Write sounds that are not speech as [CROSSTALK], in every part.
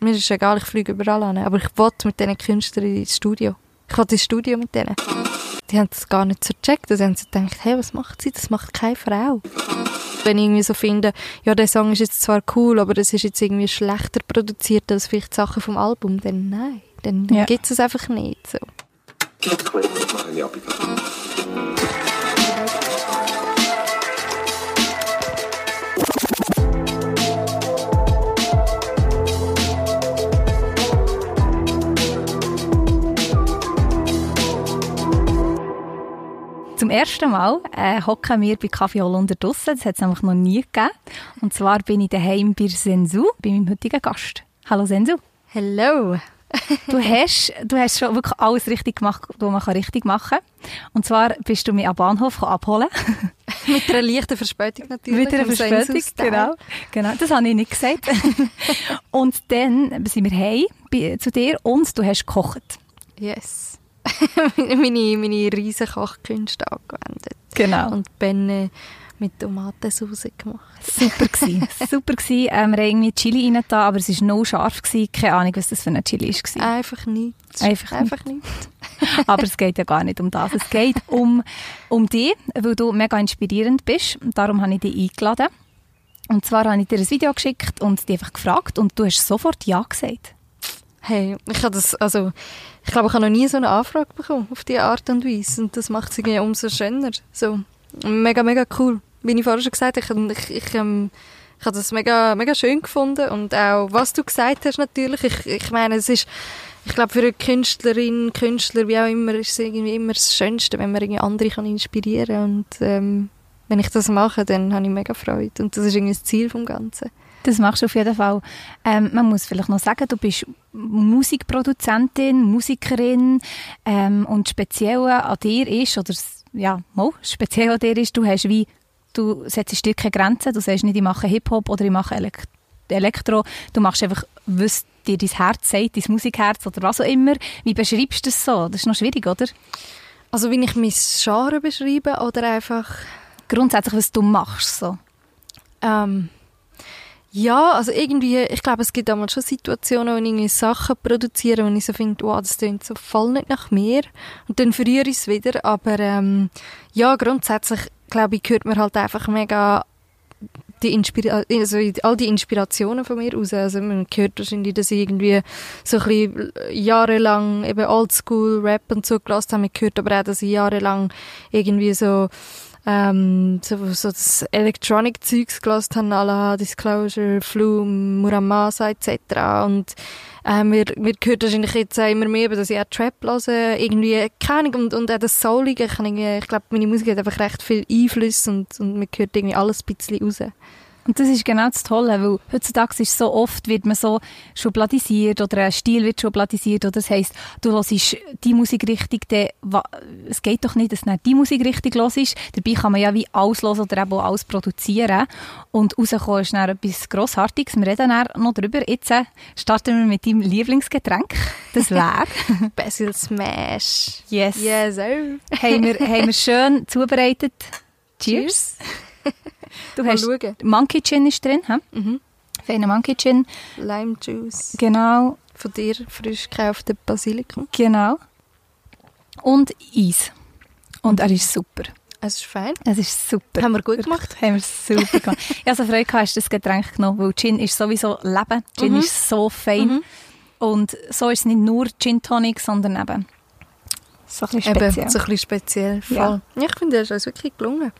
Mir ist egal, ich fliege überall an. Aber ich wollte mit diesen Künstlern ins Studio. Ich wollte ins Studio mit denen. Die haben es gar nicht so gecheckt. Sie haben so gedacht, hey, was macht sie? Das macht keine Frau. Wenn ich irgendwie so finde, ja, der Song ist jetzt zwar cool, aber das ist jetzt irgendwie schlechter produziert als vielleicht Sachen vom Album, dann nein. Dann Ja. gibt es einfach nicht. So. Zum ersten Mal äh, hocken wir bei Kaffee Holunder draussen. Das hat es nämlich noch nie gegeben. Und zwar bin ich daheim bei Sensu, bei meinem heutigen Gast. Hallo Sensu. Hello. [LAUGHS] Du hast, du hast schon wirklich alles richtig gemacht, was man kann richtig machen kann. Und zwar bist du mich am Bahnhof abholen. [LAUGHS] Mit einer leichten Verspätung natürlich. Mit einer Verspätung, genau. genau. Das habe ich nicht gesagt. [LAUGHS] und dann sind wir heim zu dir und du hast gekocht. Yes. [LAUGHS] meine, meine riesen Kochkünste angewendet. Genau. Und Benne mit Tomatensauce gemacht. Super [LAUGHS] gsi, super gsi. Ähm, wir haben irgendwie Chili rein da, aber es war no scharf gsi. Keine Ahnung, was das für eine Chili war. Einfach nichts. Einfach Einfach nichts. [LAUGHS] Aber es geht ja gar nicht um das. Es geht um, um dich, weil du mega inspirierend bist. Darum habe ich dich eingeladen. Und zwar habe ich dir ein Video geschickt und dich einfach gefragt und du hast sofort Ja gesagt. Hey, ich habe das, also, ich glaube, ich habe noch nie so eine Anfrage bekommen, auf diese Art und Weise. Und das macht es irgendwie umso schöner. So, mega, mega cool. Wie ich vorher schon gesagt habe, ich, ich, ich, ähm, ich habe das mega, mega schön gefunden. Und auch, was du gesagt hast, natürlich. Ich, ich meine, es ist, ich glaube, für eine Künstlerin, Künstler, wie auch immer, ist es irgendwie immer das Schönste, wenn man irgendwie andere kann inspirieren kann. Und, ähm, wenn ich das mache, dann habe ich mega Freude. Und das ist irgendwie das Ziel vom Ganzen. Das machst du auf jeden Fall. Ähm, man muss vielleicht noch sagen, du bist Musikproduzentin, Musikerin ähm, und speziell an dir ist, oder ja, mal, speziell an dir ist, du hast wie, du setzt dir keine Grenzen, du sagst nicht, ich mache Hip-Hop oder ich mache Elek Elektro, du machst einfach, was dir dein Herz sagt, dein Musikherz oder was auch immer. Wie beschreibst du das so? Das ist noch schwierig, oder? Also, wie ich mein Genre beschreibe oder einfach... Grundsätzlich, was du machst, so. Ähm, ja, also irgendwie, ich glaube, es gibt einmal schon Situationen, wo ich irgendwie Sachen produziere, wo ich so finde, wow, das klingt so voll nicht nach mir. Und dann verliere ich es wieder. Aber ähm, ja, grundsätzlich, glaube ich, hört man halt einfach mega die Inspira also all die Inspirationen von mir raus. Also man hört wahrscheinlich, dass ich irgendwie so ein bisschen jahrelang eben Oldschool-Rap und so gelassen habe. Man hört aber auch, dass ich jahrelang irgendwie so ähm, so, so das Electronic-Zeugs gelassen habe, à Disclosure, Flume, Muramasa etc. Und äh, mir, mir gehört wahrscheinlich jetzt auch immer mehr, dass ich auch Trap höre, irgendwie, keine Ahnung, und, und auch das Soulige, ich, ich glaube, meine Musik hat einfach recht viel Einfluss und, und mir gehört irgendwie alles ein bisschen raus. Und das ist genau das Tolle, weil heutzutage ist so oft, wird man so schubladisiert oder ein Stil wird schubladisiert oder das heisst, du hörst die Musikrichtung, dann, es geht doch nicht, dass du nicht die Musikrichtung hörst. Dabei kann man ja wie alles hören oder eben alles produzieren. Und rauskommen ist dann etwas Grossartiges. Wir reden dann noch drüber. Jetzt äh, starten wir mit deinem Lieblingsgetränk. [LAUGHS] Das wäre... Basil Smash. yes. Yes, oh. haben, wir, haben wir [LAUGHS] schön zubereitet. Cheers. Du hast schauen. Monkey Gin ist drin, hä? Mhm. Feiner Monkey Gin. Lime Juice. Genau, Von dir frisch gekaufte Basilikum. genau. Und Eis. Und er ist super. Es ist fein. Es ist super. Haben wir gut gemacht. Haben wir super gemacht. [LAUGHS] Ich habe so Freude gehabt, hast du das Getränk genommen, weil Gin ist sowieso Leben. Gin Mhm. ist so fein. Mhm. Und so ist es nicht nur Gin Tonic, sondern eben so ein bisschen Eben, speziell. so ein bisschen speziell. Voll. Ja. Ja. Ich finde, das ist uns wirklich gelungen.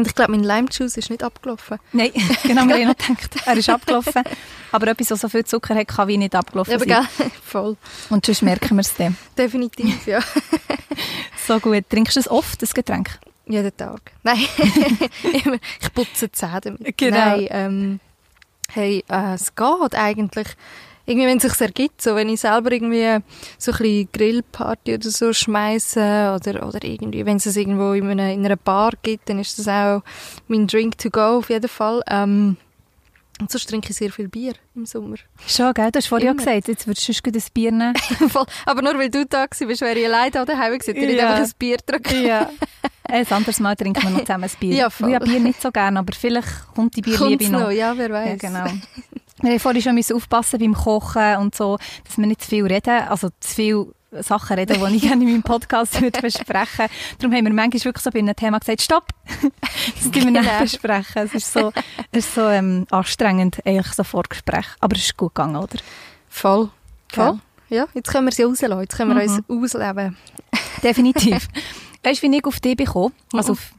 Und ich glaube, mein Lime Juice ist nicht abgelaufen. Nein, [LAUGHS] genau, wir haben noch [LAUGHS] gedacht, er ist abgelaufen. Aber etwas, was so viel Zucker hat, kann wie nicht abgelaufen Eben, sein. gell? [LAUGHS] Voll. Und sonst merken wir es dann. Definitiv, ja. So gut. Trinkst du es oft, das Getränk? Jeden Tag. Nein, ich putze die Zähne damit. Genau. Nein, ähm, hey, äh, es geht eigentlich. Irgendwie, wenn es sich ergibt, so wenn ich selber irgendwie so ein bisschen Grillparty oder so schmeiße oder, oder irgendwie, wenn es es irgendwo in einer, in einer Bar gibt, dann ist das auch mein Drink to go auf jeden Fall. Ähm, und sonst trinke ich sehr viel Bier im Sommer. Schon, gell? Du hast vorhin ja gesagt, jetzt würdest du gleich ein Bier nehmen. [LAUGHS] Voll. Aber nur weil du da bist, wäre ich alleine da daheim gewesen. Ich hätte Ja. einfach ein Bier getrunken. Ja. Ein anderes Mal trinken wir noch zusammen ein Bier. Ja, voll. Ich habe Bier nicht so gerne, aber vielleicht kommt die Bierliebe Kommt's noch. noch? Ja, wer Ja, weiß. genau. [LAUGHS] Wir haben vorhin schon aufpassen beim Kochen und so, dass wir nicht zu viel reden, also zu viel Sachen reden, die ich [LAUGHS] gerne in meinem Podcast würde [LAUGHS] besprechen Darum haben wir manchmal wirklich so bei einem Thema gesagt, stopp, [LAUGHS] das müssen wir nicht genau. besprechen. Es ist so, es ist so ähm, anstrengend, eigentlich so Vorgespräch. Aber es ist gut gegangen, oder? Voll. Voll. Ja, jetzt können wir sie rauslassen, jetzt können wir mhm. uns ausleben. Definitiv. weißt du, wie ich auf dich bekomme? Also, auf,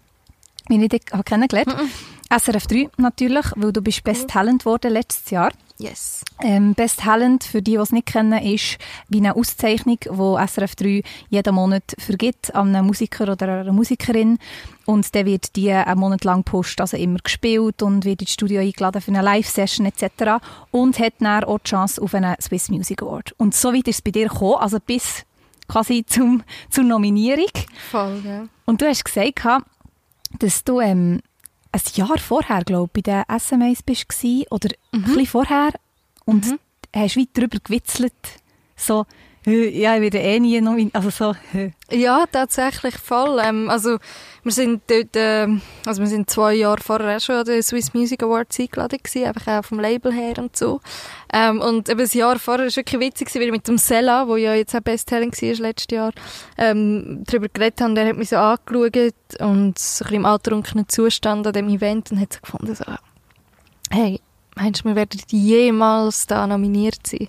wie ich dich kennengelernt habe? SRF 3 natürlich, weil du bist Best Talent geworden letztes Jahr. Yes. Ähm, Best Talent, für die, die es nicht kennen, ist wie eine Auszeichnung, die SRF 3 jeden Monat vergibt an einen Musiker oder eine Musikerin. Und der wird die einen Monat lang post, also immer gespielt und wird ins Studio eingeladen für eine Live-Session etc. Und hat dann auch die Chance auf einen Swiss Music Award. Und so weit ist es bei dir gekommen, also bis quasi zum, zur Nominierung. Voll, ja. Und du hast gesagt, dass du ähm, ein Jahr vorher, glaube ich, bei den SMAs bist oder mhm. ein bisschen vorher und mhm. hast weit darüber gewitzelt, so, ja, ich werde eh nie noch, also so. Ja, tatsächlich voll. Ähm, also wir sind dort, äh, also wir sind zwei Jahre vorher schon an den Swiss Music Awards eingeladen gewesen, einfach auch vom Label her und so. Ähm, und eben ein Jahr vorher war wirklich witzig, weil wir mit dem Sella, wo ja jetzt auch Best war letztes Jahr, ähm, darüber geredet haben. Der hat mich so angeschaut und so ein bisschen im altrunkenen Zustand an dem Event und hat so gefunden so, hey, meinst du, wir werden jemals da nominiert sein?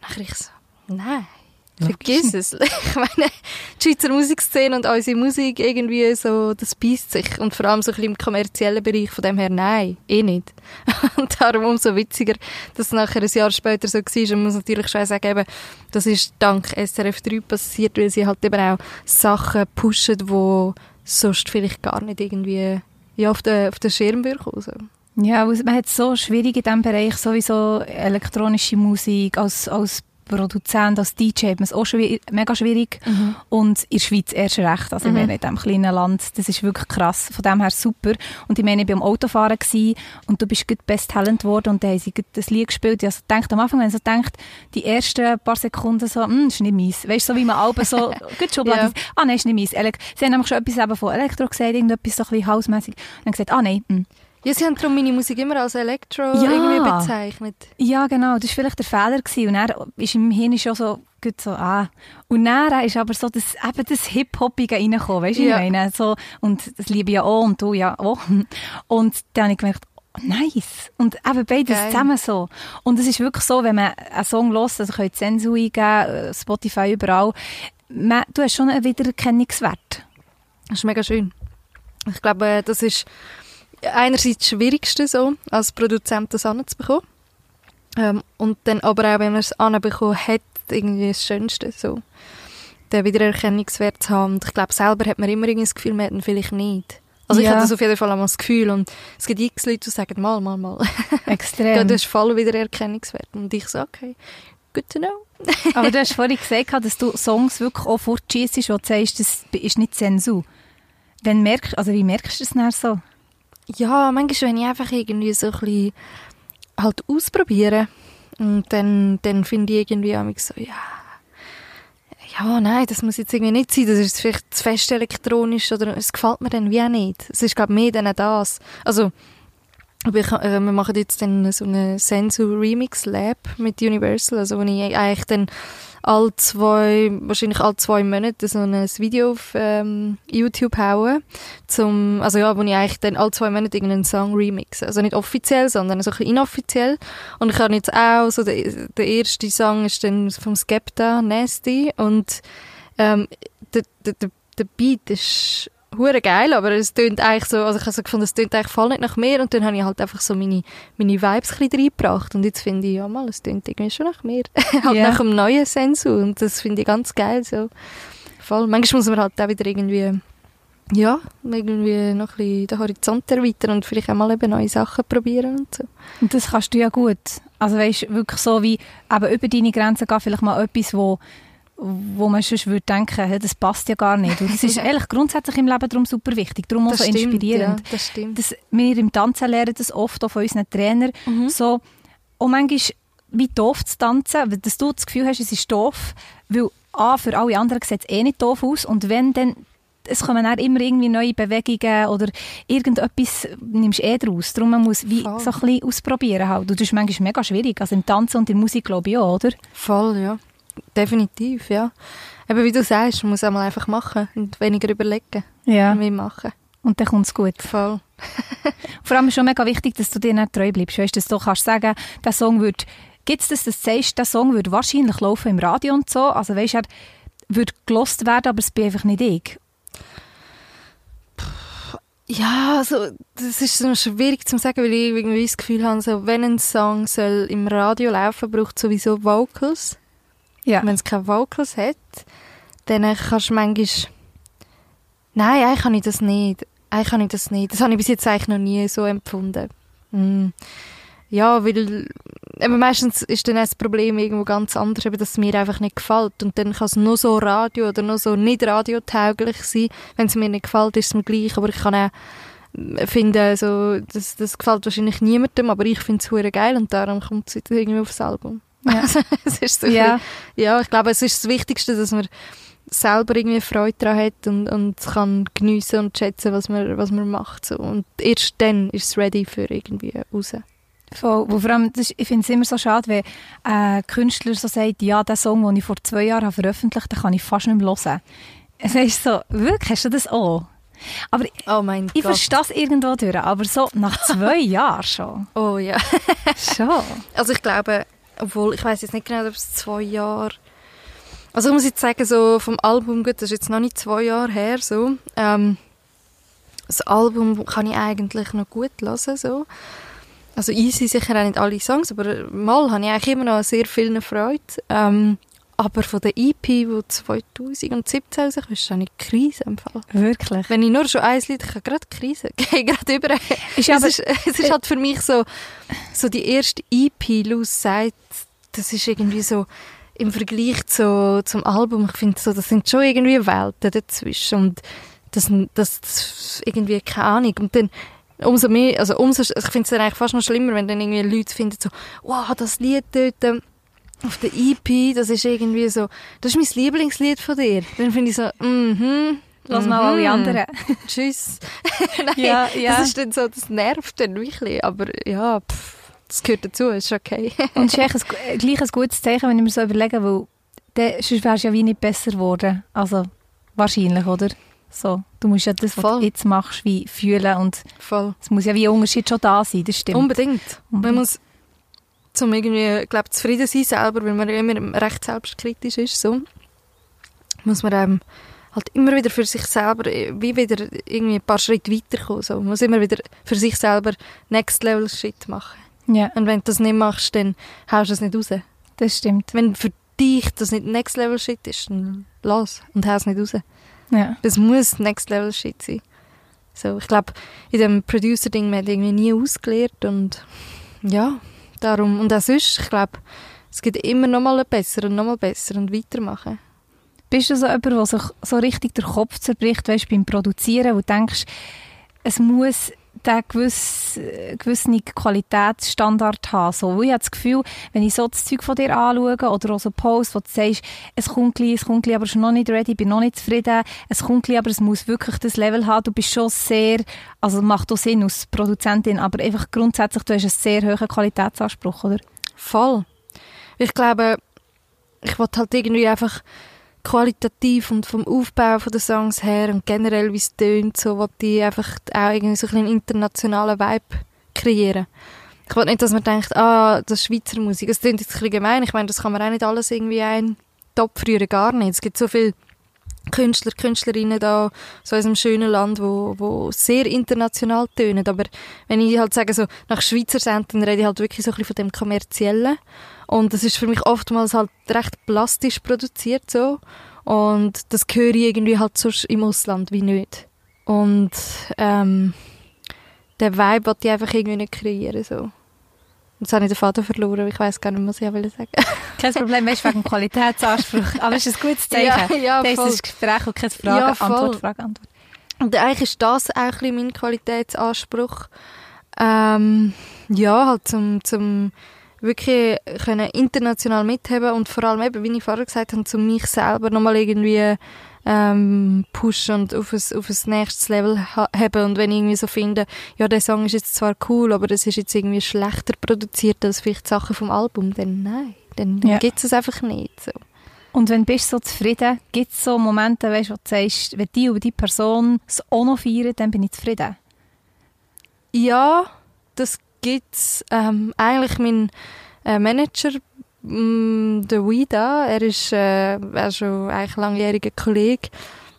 Dann ich so, Nein. Vergiss es. [LAUGHS] Ich meine, die Schweizer Musikszene und unsere Musik irgendwie so, das beißt sich. Und vor allem so ein bisschen im kommerziellen Bereich. Von dem her, nein, eh nicht. [LAUGHS] Und darum umso witziger, dass es nachher ein Jahr später so war. Und man muss natürlich schon sagen, eben, das ist dank SRF 3 passiert, weil sie halt eben auch Sachen pushen, die sonst vielleicht gar nicht irgendwie ja, auf den, auf den Schirm kommen. So. Ja, man hat es so schwierig in diesem Bereich, sowieso elektronische Musik als, als Produzent, als DJ hat man es auch schwierig, mega schwierig. Mhm. Und in der Schweiz erst recht. Also, mhm. ich meine, in diesem kleinen Land, das ist wirklich krass. Von dem her super. Und ich meine, ich war am Autofahren und du bist gut Best Talent geworden und dann haben sie das Lied gespielt. Ich also gedacht, am Anfang, wenn so denkt, die ersten paar Sekunden so, hm, ist nicht meins. Weißt du, so wie man Alben so, [LAUGHS] gut schon ja. ah, nein, ist nicht meins. Sie haben nämlich schon etwas eben von Elektro gesagt, irgendetwas so ein bisschen hausmässig. Und dann gesagt, ah, nein, hm. Ja, sie haben darum meine Musik immer als Elektro ja. irgendwie bezeichnet. Ja, genau. Das war vielleicht der Fehler. Gewesen. Und er ist im Hirn schon so, gut so, ah. Und dann ist aber so das, eben das Hip-Hopige reingekommen, weißt du, ja. ich meine? So, und das liebe ich ja auch und du ja auch. Und dann habe ich gemerkt, oh, nice. Und eben beides Geil. zusammen so. Und es ist wirklich so, wenn man einen Song hört, also könnt Sensu eingeben, Spotify, überall, man, du hast schon einen Wiedererkennungswert. Das ist mega schön. Ich glaube, das ist einerseits das Schwierigste, so, als Produzent das anzubekommen. Ähm, und dann aber auch, wenn man es anbekommen hat, irgendwie das Schönste, so. Den Wiedererkennungswert zu haben. Und ich glaube, selber hat man immer irgendwie das Gefühl, man hat ihn vielleicht nicht. Also ja. ich hatte das auf jeden Fall einmal das Gefühl und es gibt x Leute, die sagen, mal, mal, mal. [LAUGHS] Extrem. du hast voll Wiedererkennungswert. Und ich so, okay, good to know. [LAUGHS] aber du hast vorhin gesagt, dass du Songs wirklich auch fortschießt, wo du sagst, das ist nicht Zensur. Wenn merkst, also wie merkst du das dann so? Ja, manchmal, wenn ich einfach irgendwie so ein bisschen halt ausprobiere und dann, dann finde ich irgendwie auch so, ja, ja, nein, das muss jetzt irgendwie nicht sein, das ist vielleicht zu fest elektronisch oder es gefällt mir dann wie auch nicht. Es ist, glaube ich, mehr dann das. Also, ich, äh, wir machen jetzt dann so eine Sensu Remix Lab mit Universal, also wo ich eigentlich dann all zwei, wahrscheinlich all zwei Monate so ein Video auf ähm, YouTube hauen, zum, also ja, wo ich eigentlich dann all zwei Monate irgendeinen Song remixe. Also nicht offiziell, sondern so ein bisschen inoffiziell. Und ich habe jetzt auch, so der, der erste Song ist dann vom Skepta, Nasty, und ähm, der, der, der Beat ist hure geil, aber es tönt eigentlich so, also ich habe so gefunden, es tönt eigentlich voll nicht nach mir und dann habe ich halt einfach so meine, meine Vibes ein bisschen reingebracht und jetzt finde ich, ja mal, es tönt irgendwie schon nach mir. [LAUGHS] halt yeah. nach einem neuen Sensu und das finde ich ganz geil, so. Voll. Manchmal muss man halt auch wieder irgendwie, ja, irgendwie noch ein bisschen den Horizont erweitern und vielleicht auch mal eben neue Sachen probieren und so. Und das kannst du ja gut. Also weißt, wirklich so wie, eben über deine Grenzen gehen, vielleicht mal etwas, wo wo man sonst würde denken, hey, das passt ja gar nicht. Und das ist [LAUGHS] ehrlich grundsätzlich im Leben darum super wichtig, darum auch so stimmt, inspirierend. Ja, das stimmt. Das, wir im Tanzen lernen das oft auch von unseren Trainern, mhm. so, und manchmal wie doof zu tanzen, dass du das Gefühl hast, es ist doof, weil A, für alle anderen sieht es eh nicht doof aus und wenn dann es kommen dann immer irgendwie neue Bewegungen oder irgendetwas nimmst du eh draus. Darum man muss wie Voll. so ein bisschen ausprobieren halt. Und das ist manchmal mega schwierig. Also im Tanzen und in der Musik glaube ich auch, oder? Voll, ja. Definitiv, ja. Eben wie du sagst, man muss einmal einfach machen und weniger überlegen, Ja. mehr machen. Und dann kommt es gut. Voll. [LAUGHS] Vor allem ist schon mega wichtig, dass du dir nicht treu bleibst. Weißt, dass du kannst sagen, der Song würde, gibt es das, dass du sagst, der Song würde wahrscheinlich laufen im Radio und so. Also weißt du, er würde gelost werden, aber es bin einfach nicht ich. Ja, also, das ist so schwierig zu sagen, weil ich irgendwie das Gefühl habe, so, wenn ein Song soll im Radio laufen, braucht es sowieso Vocals. Ja. Wenn es keine Vocals hat, dann kannst du manchmal... Nein, eigentlich kann ich das nicht. Eigentlich kann ich das nicht. Das habe ich bis jetzt eigentlich noch nie so empfunden. Mm. Ja, weil eben meistens ist dann das Problem irgendwo ganz anders, eben, dass es mir einfach nicht gefällt. Und dann kann es nur so Radio oder nur so nicht radiotauglich sein. Wenn es mir nicht gefällt, ist es mir gleich. Aber ich kann auch finden, so, das, das gefällt wahrscheinlich niemandem, aber ich finde es geil und darum kommt es irgendwie aufs Album. Ja. [LAUGHS] Es ist so Ja. ja, ich glaube, es ist das Wichtigste, dass man selber irgendwie Freude daran hat und, und kann geniessen und schätzen, was man, was man macht. So. Und erst dann ist es ready für irgendwie raus. Voll. Wo vor allem, das ich finde es immer so schade, wenn ein Künstler so sagt, ja, der Song, den ich vor zwei Jahren veröffentlicht habe, kann ich fast nicht mehr hören. Es ist so, wirklich, hast du das auch? Aber Oh mein ich Gott. verstehe es irgendwo durch, aber so nach [LAUGHS] zwei Jahren schon. Oh ja. Schon. Also ich glaube, obwohl, ich weiß jetzt nicht genau, ob es zwei Jahre... Also ich muss jetzt sagen, so vom Album, gut, das ist jetzt noch nicht zwei Jahre her, so. Ähm, das Album kann ich eigentlich noch gut hören, so. Also easy sicher auch nicht alle Songs, aber mal habe ich eigentlich immer noch sehr viel Freude. Ähm, aber von der EP, die 2017 rauskommt, ist das nicht Krise im Fall. Wirklich. Wenn ich nur schon eins Lied, ich habe gerade Krise, [LAUGHS] gehe gerade über. Ist es, ist, es ist halt für mich so, so die erste EP, Luz sagt, das ist irgendwie so im Vergleich zu, zum Album, ich finde so, das sind schon irgendwie Welten dazwischen und das, das, das irgendwie keine Ahnung. Und dann umso mehr, also umso, ich finde es dann eigentlich fast noch schlimmer, wenn dann irgendwie Leute finden so, wow, das Lied dort ähm, auf der EP, das ist irgendwie so, das ist mein Lieblingslied von dir. Dann finde ich so, mhm. Lass mal alle mhm. anderen. [LAUGHS] Tschüss. [LAUGHS] Nein, Ja, ja. das ist dann so, das nervt dann wirklich, aber ja, pff, das gehört dazu, ist okay. Und es ist echt ein, äh, gleich ein gutes Zeichen, wenn ich mir so überlege, weil dann, sonst wärst du ja wie nicht besser geworden. Also wahrscheinlich, oder? So, du musst ja das, was Voll. du jetzt machst, wie fühlen und Voll. es muss ja wie ein Unterschied schon da sein, das stimmt. Unbedingt. Man Unbedingt. muss zum irgendwie, glaub, zufrieden sein selber, weil man ja immer recht selbstkritisch ist, so, muss man ähm, halt immer wieder für sich selber äh, wie wieder irgendwie ein paar Schritte weiterkommen. So. Man muss immer wieder für sich selber Next Level Shit machen. Ja, Und wenn du das nicht machst, dann haust du es nicht raus. das stimmt. Wenn für dich das nicht Next Level Shit ist, dann lass und hau es nicht raus. Ja. Das muss Next Level Shit sein. So, ich glaube, in dem Producer-Ding, man hat irgendwie nie ausgelernt und ja, darum, und auch sonst, ich glaube, es gibt immer noch mal besser und noch mal besser und weitermachen. Bist du so jemand, der sich so richtig der Kopf zerbricht, weißt, beim Produzieren, wo du denkst, es muss der gewiss, äh, gewissen Qualitätsstandard haben. So, ich habe das Gefühl, wenn ich so das Zeug von dir anschaue oder auch so Posts, wo du sagst, es kommt gleich, es kommt gleich, aber ich bin noch nicht ready, bin noch nicht zufrieden, es kommt gleich, aber es muss wirklich das Level haben. Du bist schon sehr, also macht auch Sinn als Produzentin, aber einfach grundsätzlich, du hast einen sehr hohen Qualitätsanspruch, oder? Voll. Ich glaube, ich wollte halt irgendwie einfach qualitativ und vom Aufbau den Songs her und generell wie es tönt, so wollte ich einfach auch irgendwie so einen internationalen Vibe kreieren. Ich wollte nicht, dass man denkt, ah, das ist Schweizer Musik. Das klingt jetzt ein bisschen gemein. Ich meine, das kann man auch nicht alles irgendwie ein Top früher gar nicht. Es gibt so viele Künstler, Künstlerinnen da so in unserem schönen Land, wo, wo sehr international tönen. Aber wenn ich halt sage, so nach Schweizer dann rede ich halt wirklich so ein bisschen von dem Kommerziellen. Und das ist für mich oftmals halt recht plastisch produziert so. Und das höre ich irgendwie halt sonst im Ausland wie nicht. Und ähm, den Vibe wollte ich einfach irgendwie nicht kreieren. So. Und Jetzt habe ich den Faden verloren, ich weiß gar nicht, was ich wollte sagen. [LAUGHS] Kein Problem, weißt wegen Qualitätsanspruch. [LAUGHS] Aber es ist ein gutes Zeichen. Ja, ja, das voll. ist ein Gespräch und keine Frage, Ja. Antwort, Frage, Antwort. Und eigentlich ist das auch ein mein Qualitätsanspruch. Ähm, ja, halt zum, zum wirklich können international mitheben und vor allem eben, wie ich vorher gesagt habe, zu mich selber nochmal irgendwie ähm, pushen und auf ein, auf ein nächstes Level haben und wenn ich irgendwie so finde, ja, der Song ist jetzt zwar cool, aber das ist jetzt irgendwie schlechter produziert als vielleicht Sachen vom Album, dann nein, dann, dann ja. gibt es einfach nicht. So. Und wenn du bist so zufrieden, gibt es so Momente, weißt, wo du sagst, wenn die oder die Person es auch noch feiern, dann bin ich zufrieden? Ja, das gibt es. Ähm, eigentlich mein äh, Manager, mm, der Wida, er ist, äh, er ist schon eigentlich langjähriger Kollege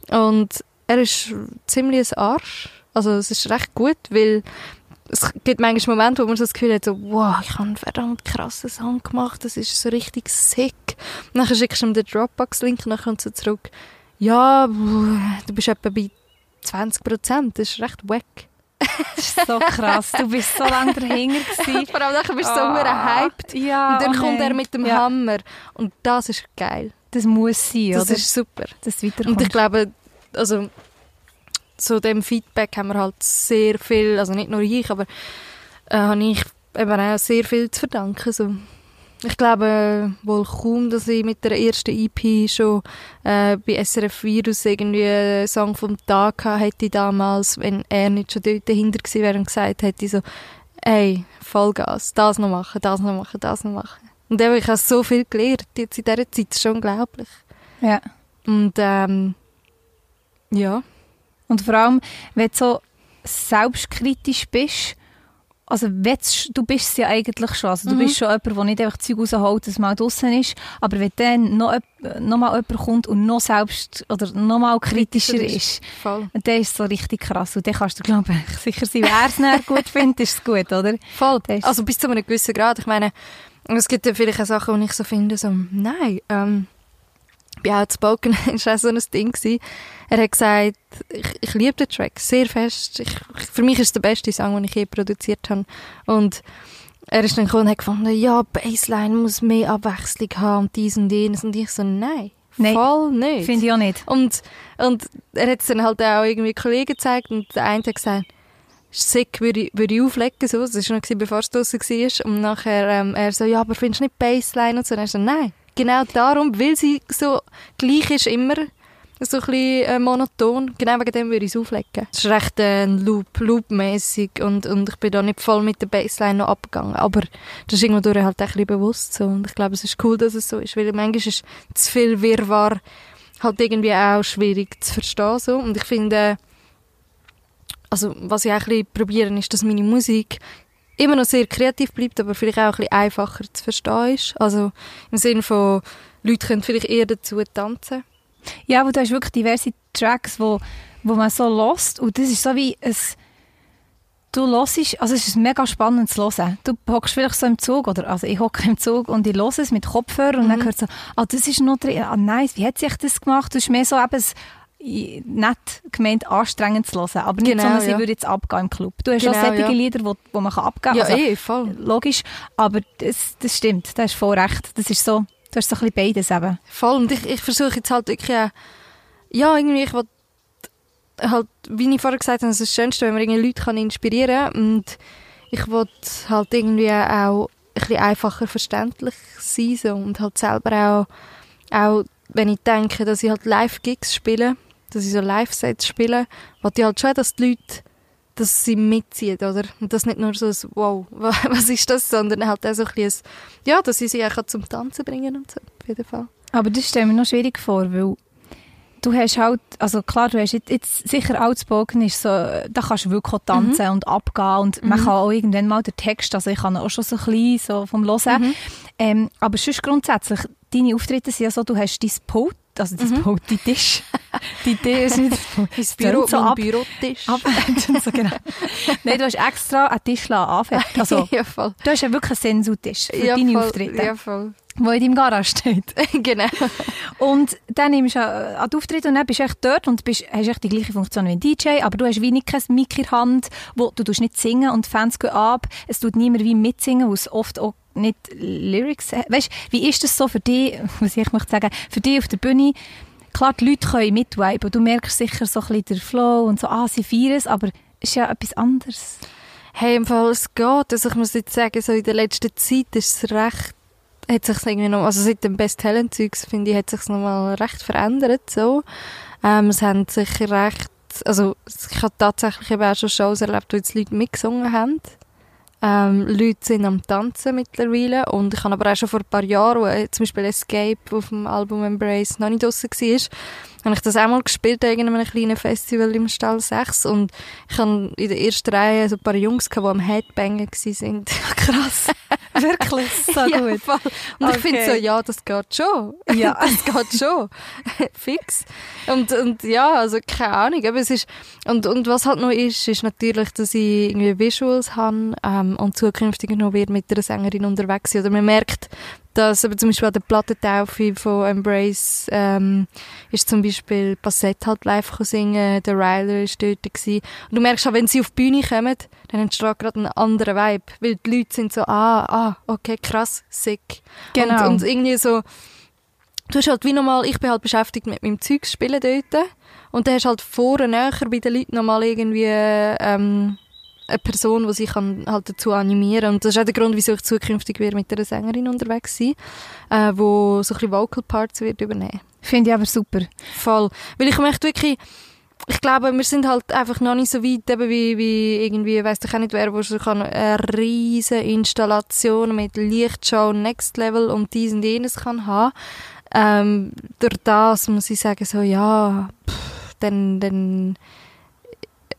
und er ist ziemlich ein Arsch. Also es ist recht gut, weil es gibt manchmal Momente, wo man so das Gefühl hat, so, wow, ich habe einen verdammt krassen Song gemacht, das ist so richtig sick. Dann schickst du ihm den Dropbox-Link und dann kommt so zurück, ja, du bist etwa bei 20 Prozent, das ist recht wack. Das ist so krass, du bist so lange dahinter gewesen. [LAUGHS] Vor allem dann bist du so oh, hyped. Ja, und dann oh kommt er mit dem ja. Hammer und das ist geil. Das muss sein, das oder? Das ist super. Das und ich glaube, also zu dem Feedback haben wir halt sehr viel, also nicht nur ich, aber äh, habe ich eben auch sehr viel zu verdanken. So. Ich glaube wohl kaum, dass ich mit der ersten EP schon äh, bei SRF Virus irgendwie einen Song vom Tag hätte damals, wenn er nicht schon dort dahinter gewesen wäre und gesagt hätte so, ey, Vollgas, das noch machen, das noch machen, das noch machen. Und eben, ich habe so viel gelernt jetzt in dieser Zeit, ist unglaublich. Ja. Und ähm, ja. Und vor allem, wenn du so selbstkritisch bist, also du bist es ja eigentlich schon, also du mhm. bist schon jemand, der nicht einfach Zeug rausholt, dass mal draußen ist, aber wenn dann noch, noch mal jemand kommt und noch selbst oder noch mal kritischer ist, Voll. dann ist es so richtig krass und dann kannst du, glaube ich, [LAUGHS] sicher sein, wer es nicht gut findet, ist es gut, oder? Voll. Also bis zu einem gewissen Grad, ich meine, es gibt ja vielleicht auch Sachen, die ich so finde, so, nein, ähm, bei Outspoken [LAUGHS] war auch so ein Ding. Gewesen. Er hat gesagt, ich, ich liebe den Track sehr fest. Ich, für mich ist es der beste Song, den ich je produziert habe. Und er ist dann gekommen und hat gefunden, ja, Bassline muss mehr Abwechslung haben und dies und jenes. Und ich so, nein. Nein, voll nicht. Finde ich auch nicht. Und, und er hat es dann halt auch irgendwie Kollegen gezeigt und der eine hat gesagt, sick würde ich, würde ich auflegen, so. Das war noch bevor es draussen war. Und nachher, ähm, er so, ja, aber findest du nicht Bassline und so? Und er so, nein genau darum, weil sie so gleich ist immer, so ein bisschen äh, monoton, genau wegen dem würde ich es auflegen. Es ist recht ein Loop, Loop-mässig und, und ich bin da nicht voll mit der Bassline noch abgegangen, aber das ist irgendwo halt ein bisschen bewusst so. Und ich glaube, es ist cool, dass es so ist, weil manchmal ist zu viel Wirrwarr halt irgendwie auch schwierig zu verstehen so. Und ich finde, also was ich auch ein bisschen probiere, ist, dass meine Musik immer noch sehr kreativ bleibt, aber vielleicht auch ein bisschen einfacher zu verstehen ist. Also im Sinne von, Leute können vielleicht eher dazu tanzen. Ja, aber du hast wirklich diverse Tracks, wo, wo man so lost und das ist so wie ein du hörst, also es ist mega spannend zu hören. Du hockst vielleicht so im Zug, oder, also ich hocke im Zug und ich höre es mit Kopfhörer und mhm. dann hört so, ah, das ist noch drin, ah, nice, wie hat sich das gemacht? Das ist mehr so eben nett gemeint anstrengend zu hören, aber nicht genau, so, dass ja. ich würde jetzt abgehen im Club. Du hast genau, auch solche ja. Lieder, wo, wo man abgehen kann. Ja, also, eh, voll. Logisch, aber das, das stimmt, da hast voll recht. Das ist so, du hast so ein bisschen beides eben. Voll, und ich, ich versuche jetzt halt wirklich auch, ja, irgendwie, ich will halt, wie ich vorher gesagt habe, es ist das Schönste, wenn man irgendwie Leute kann inspirieren kann und ich will halt irgendwie auch ein bisschen einfacher verständlich sein so, und halt selber auch, auch wenn ich denke, dass ich halt Live-Gigs spiele, dass ich so Live-Sets spiele, wollte ich halt schon, dass die Leute dass sie mitziehen, oder? Und das nicht nur so ein «Wow, [LAUGHS] was ist das?», sondern halt auch so ein bisschen ja, dass sie sich auch zum Tanzen bringen und so, auf jeden Fall. Aber das stelle mir noch schwierig vor, weil du hast halt, also klar, du hast jetzt, jetzt sicher Outspoken ist so, da kannst du wirklich tanzen mhm. und abgehen und mhm. man kann auch irgendwann mal den Text, also ich kann auch schon so ein bisschen so vom Hören, mhm. ähm, aber sonst grundsätzlich, deine Auftritte sind ja so, du hast dein Pult also das mhm. Pult, [LAUGHS] die Tisch. Die Tisch ist nicht [LAUGHS] das Büro, so ab, Bürotisch. Ab, [LAUGHS] so genau. Nein, du hast extra einen Tisch anfertigen also, ja, voll. Du hast ja wirklich einen Sensutisch für ja, deine voll. Auftritte. Ja, voll. Wo in deinem Garage steht. genau. Und dann nimmst du an die Auftritte und dann bist du echt dort und bist, hast echt die gleiche Funktion wie ein DJ, aber du hast wenig kein Mic in der Hand, wo du nicht singen und die Fans gehen ab. Es tut niemand wie mitsingen, weil es oft auch nicht Lyrics Weißt wie ist das so für dich, [LAUGHS] was ich möchte sagen, für dich auf der Bühne? Klar, die Leute können mitviben, du merkst sicher so ein bisschen den Flow und so, ah, sie feiern es, aber es ist ja etwas anderes. Hey, im Fall, es geht. Also ich muss jetzt sagen, so in der letzten Zeit ist es recht, hat sich irgendwie noch, also seit dem Best Talent Zeugs, finde ich, hat sich nochmal recht verändert, so. Ähm, es haben sich recht, also ich habe tatsächlich eben auch schon Shows erlebt, wo jetzt Leute mitgesungen haben. Ähm, Leute sind am Tanzen mittlerweile und ich habe aber auch schon vor ein paar Jahren, wo äh, zum Beispiel Escape auf dem Album Embrace noch nicht draussen war, habe ich das einmal gespielt an einem kleinen Festival im Stall 6 und ich habe in der ersten Reihe so ein paar Jungs gehabt, die am Headbangen waren. [LAUGHS] Krass. [LAUGHS] Wirklich, so ja, gut. Voll. Und Okay. ich finde so, ja, das geht schon. Ja. [LAUGHS] das geht schon. Fix. Und, und ja, also keine Ahnung. Aber es ist, und, und was halt noch ist, ist natürlich, dass ich irgendwie Visuals habe ähm, und zukünftig noch wird mit einer Sängerin unterwegs sein. Oder man merkt, dass aber zum Beispiel an der Plattentaufe von Embrace ähm, ist zum Beispiel Bassett halt live gekommen singen, der Ryler ist dort gewesen. Und du merkst auch, wenn sie auf die Bühne kommen, dann entsteht gerade ein anderer Vibe, weil die Leute sind so, ah, ah, okay, krass, sick. Genau. Und, und irgendwie so, du hast halt wie nochmal, ich bin halt beschäftigt mit meinem Zeug spielen dort und dann hast halt vorne näher bei den Leuten nochmal irgendwie ähm, eine Person, die sich kann halt dazu animieren und das ist auch der Grund, wieso ich zukünftig wieder mit einer Sängerin unterwegs sein, äh, wo so ein bisschen Vocal Parts wird übernehmen. Finde ich aber super. Voll. Weil ich möchte wirklich, ich glaube, wir sind halt einfach noch nicht so weit, eben wie, wie irgendwie, weiss ich auch nicht wer, wo so kann, eine riesen Installation mit Lichtshow, Next Level und dies und jenes kann haben. Ähm, durch das muss ich sagen, so, ja, pff, dann, dann,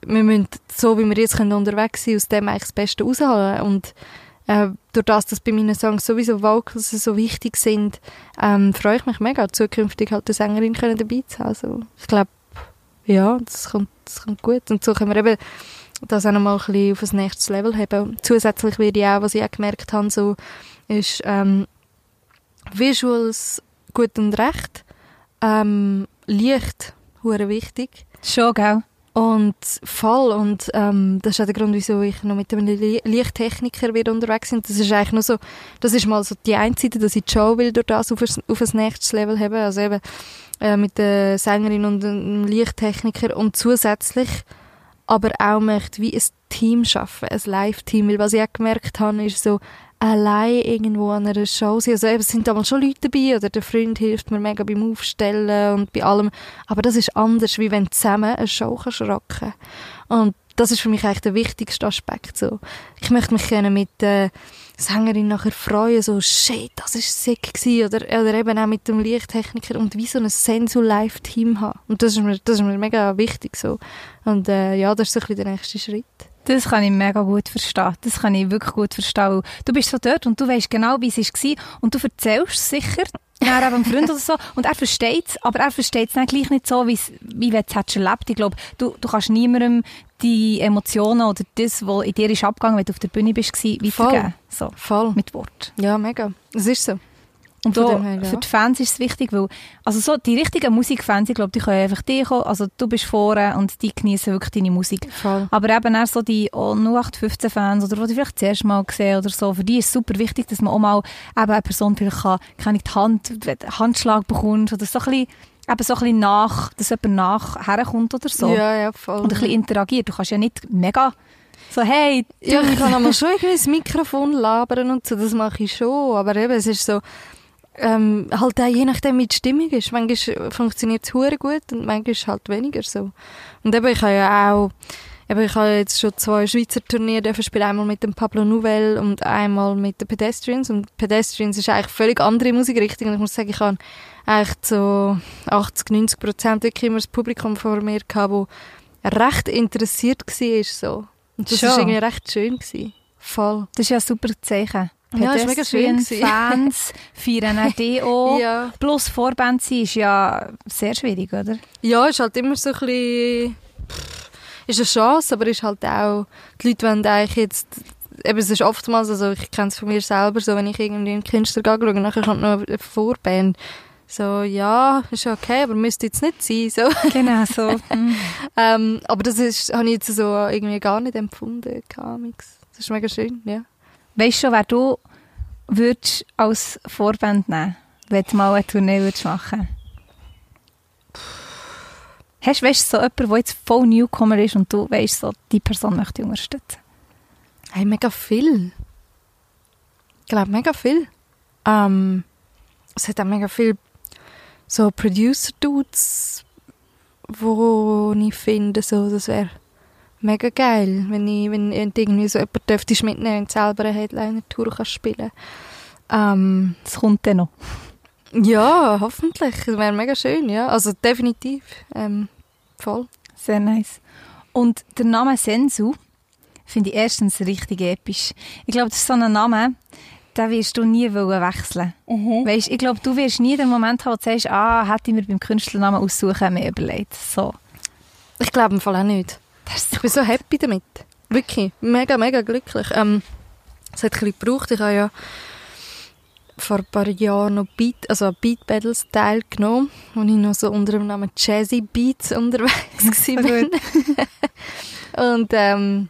wir müssen, so wie wir jetzt können unterwegs sind, aus dem eigentlich das Beste rausholen. Und äh, durch das, dass bei meinen Songs sowieso Vocals so wichtig sind, ähm, freue ich mich mega, zukünftig halt eine Sängerin können dabei zu haben. Also, ich glaube, ja, das kommt, das kommt gut. Und so können wir eben das auch nochmal ein bisschen auf ein nächstes Level haben. Zusätzlich werde ich auch, was ich auch gemerkt habe, so, ist ähm, Visuals gut und recht, ähm, Licht, hure wichtig. Schon, gell? Und voll. Und ähm, das ist auch der Grund, wieso ich noch mit einem Li- Lichttechniker wieder unterwegs bin. Das ist eigentlich nur so, das ist mal so die eine Seite, dass ich die Show will durch das auf auf ein nächstes Level haben. Also eben äh, mit der Sängerin und einem Lichttechniker und zusätzlich aber auch möchte wie ein Team schaffen, ein Live-Team. Weil was ich auch gemerkt habe, ist so, allein irgendwo an einer Show sein. Also eben, es sind damals schon Leute dabei oder der Freund hilft mir mega beim Aufstellen und bei allem. Aber das ist anders, wie wenn du zusammen eine Show kannst rocken. Und das ist für mich eigentlich der wichtigste Aspekt. So. Ich möchte mich gerne mit der Sängerin nachher freuen, so, shit, das ist sick. Oder, oder eben auch mit dem Lichttechniker und wie so ein Sensu-Live-Team haben. Und das ist mir, das ist mir mega wichtig, so. Und, äh, ja, das ist so ein bisschen der nächste Schritt. Das kann ich mega gut verstehen. Das kann ich wirklich gut verstehen. Du bist so dort und du weißt genau, wie es war und du erzählst es sicher eben einem Freund oder so und er versteht es, aber er versteht es dann gleich nicht so, wie wenn du es erlebt. Ich glaube, du, du kannst niemandem die Emotionen oder das, was in dir ist abgegangen, wenn du auf der Bühne bist, weitergeben. So, Voll. mit Wort. Ja, mega. Es ist so. Und da, her, ja. für die Fans ist es wichtig, weil, also so, die richtigen Musikfans, ich glaube, die können einfach dir kommen, also du bist vorne und die genießen wirklich deine Musik. Voll. Aber eben auch so die oh, 0815-Fans oder die vielleicht zuerst mal gesehen oder so, für die ist es super wichtig, dass man auch mal eben eine Person vielleicht kann, keine die Hand, Handschlag bekommt oder so ein bisschen, eben so ein bisschen nach, dass jemand nach herkommt oder so. Ja, ja, voll. Und ein bisschen interagiert. Du kannst ja nicht mega so, hey, du, Ja, ich kann einmal schon irgendwie ins Mikrofon labern und so, das mache ich schon, aber eben, es ist so, ähm, halt auch je nachdem, wie die Stimmung ist. Manchmal funktioniert es gut und manchmal halt weniger so. Und eben, ich habe ja auch, eben, ich habe jetzt schon zwei Schweizer Turniere dürfen spielen, einmal mit dem Pablo Nouvel und einmal mit den Pedestrians und Pedestrians ist eigentlich völlig andere Musikrichtung und ich muss sagen, ich habe eigentlich so 80, 90 Prozent wirklich immer das Publikum vor mir gehabt, das recht interessiert war, so. Und das Schon. war irgendwie recht schön. Gewesen. Voll. das ist ja ein super Zeichen. Ja, das war mega schön. Fans [LAUGHS] feiern auch die auch. Ja. Plus Vorband sein ist ja sehr schwierig, oder? ja, ist halt immer so ein bisschen... pff, Ist eine Chance, aber ist halt auch... Die Leute wollen eigentlich jetzt... Eben, es ist oftmals, also ich kenne es von mir selber, so wenn ich irgendwie einen Künstler schaue, und nachher kommt noch eine Vorband. So, ja, ist okay, aber müsste jetzt nicht sein, so. [LAUGHS] Genau so. [LAUGHS] Mm. ähm, aber das ist, habe ich jetzt so irgendwie gar nicht empfunden, Kamix. Das ist mega schön, ja. Weißt du schon, wer du würdest als Vorband nehmen wenn du mal eine Tournee würdest machen Hast weißt, so jemanden, der jetzt voll Newcomer ist und du weißt, so, die Person möchte ich unterstützen? Hey, mega viel. Ich glaube, mega viel. Ähm, es hat auch mega viel so Producer-Dudes, wo ich finde, so, das wäre mega geil, wenn ich, wenn irgendwie so jemand dürftest mitnehmen und selber eine Headliner-Tour kannst spielen ähm, Das kommt dann noch. Ja, hoffentlich. Das wäre mega schön, ja. Also definitiv. Ähm, voll. Sehr nice. Und der Name Sensu finde ich erstens richtig episch. Ich glaube, das ist so ein Name, den wirst du nie wollen wechseln Mhm. Weißt, ich glaube, du wirst nie den Moment haben, wo du sagst, ah, hätte ich mir beim Künstlernamen aussuchen mir überlegt. So. Ich glaube im Fall auch nicht. Ich bin so happy damit. Wirklich. Mega, mega glücklich. Ähm, es hat ein bisschen gebraucht. Ich habe ja vor ein paar Jahren noch Beat, also Beat Battles teilgenommen, wo ich noch so unter dem Namen Jazzy Beats unterwegs [LAUGHS] war. [LAUGHS] Und ähm,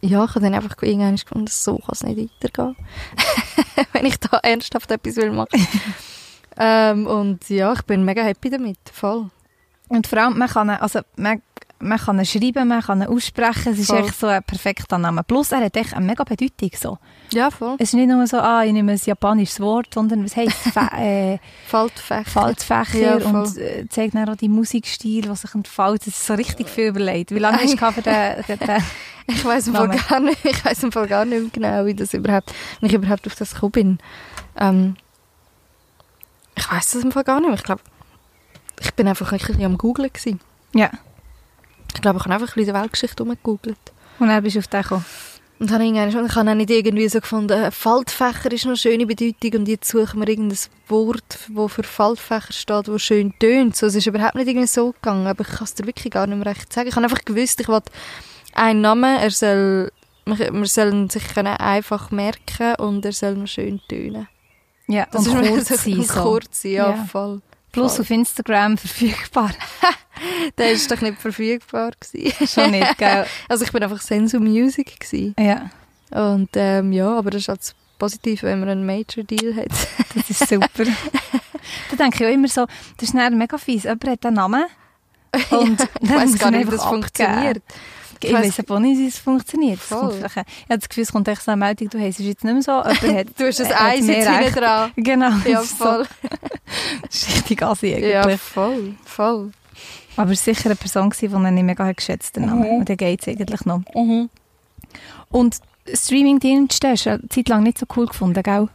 ja, ich habe dann einfach irgendwann gefunden, so kann es nicht weitergehen. [LAUGHS] Wenn ich da ernsthaft etwas will machen. ähm, und ja, ich bin mega happy damit, voll. Und vor allem, man kann, also, man, man kann ihn schreiben, man kann ihn aussprechen. Es ist Voll. echt so ein perfekter Name. Plus, er hat echt eine mega Bedeutung. So. Ja, voll. Es ist nicht nur so, ah, ich nehme ein japanisches Wort, sondern was heisst [LAUGHS] Fe äh, Faltfächer. Faltfächer Ja, und äh, zeigt dann auch die Musikstil, der sich entfaltet. Das ist so richtig viel überlegt. Wie lange hast du für den, für den [LAUGHS] Ich weiß im Fall gar nicht, ich weiß im Fall gar nicht mehr genau, wie das überhaupt, wenn ich überhaupt auf das gekommen bin. Ähm, ich weiß das im Fall gar nicht mehr. Ich glaube, ich bin einfach ein bisschen am googlen gewesen. Ja. Ich glaube, ich habe einfach ein bisschen die Weltgeschichte umgegoogelt. Und dann bist du auf den gekommen. Und dann schon- ich habe auch nicht irgendwie so gefunden, äh, Faltfächer ist noch eine schöne Bedeutung und jetzt suchen wir irgendein Wort, das für Faltfächer steht, das schön tönt. So, es ist überhaupt nicht irgendwie so gegangen, aber ich kann es dir wirklich gar nicht mehr recht sagen. Ich habe einfach gewusst, ich wollte einen Namen, er soll, wir sollen sich können einfach merken und er soll noch schön tönen. Ja, Das und ist kurz [LAUGHS] sein. So. kurz, ja, Ja. voll. Plus auf Instagram [LAUGHS] verfügbar. Der ist doch nicht verfügbar gewesen. Schon nicht, gell? [LAUGHS] Also ich bin einfach Sensu Music gewesen. Ja, Und ähm, ja, aber das ist halt positiv, wenn man einen Major Deal hat. [LAUGHS] das ist super. da denke ich auch immer so, das ist mega fies. Jemand hat einen Namen und ich dann weiß gar nicht, wie einfach das abgeben. funktioniert. Ich Ich weiss- aber nicht, wie es funktioniert. Kommt vielleicht- Ich habe das Gefühl, es kommt echt so eine Meldung, du heisst es jetzt nicht mehr so. [LAUGHS] Hat, Du hast ein Eis jetzt hinten dran. [LAUGHS] Genau. Ja, das voll. Das [LAUGHS] ist richtig assi eigentlich. Ja, voll, voll. Aber es war sicher eine Person, die ihn nicht mega hat geschätzt den Namen. Mhm. Und der geht es eigentlich noch. Und Streaming-Dienste hast du eine Zeit lang nicht so cool gefunden, gell?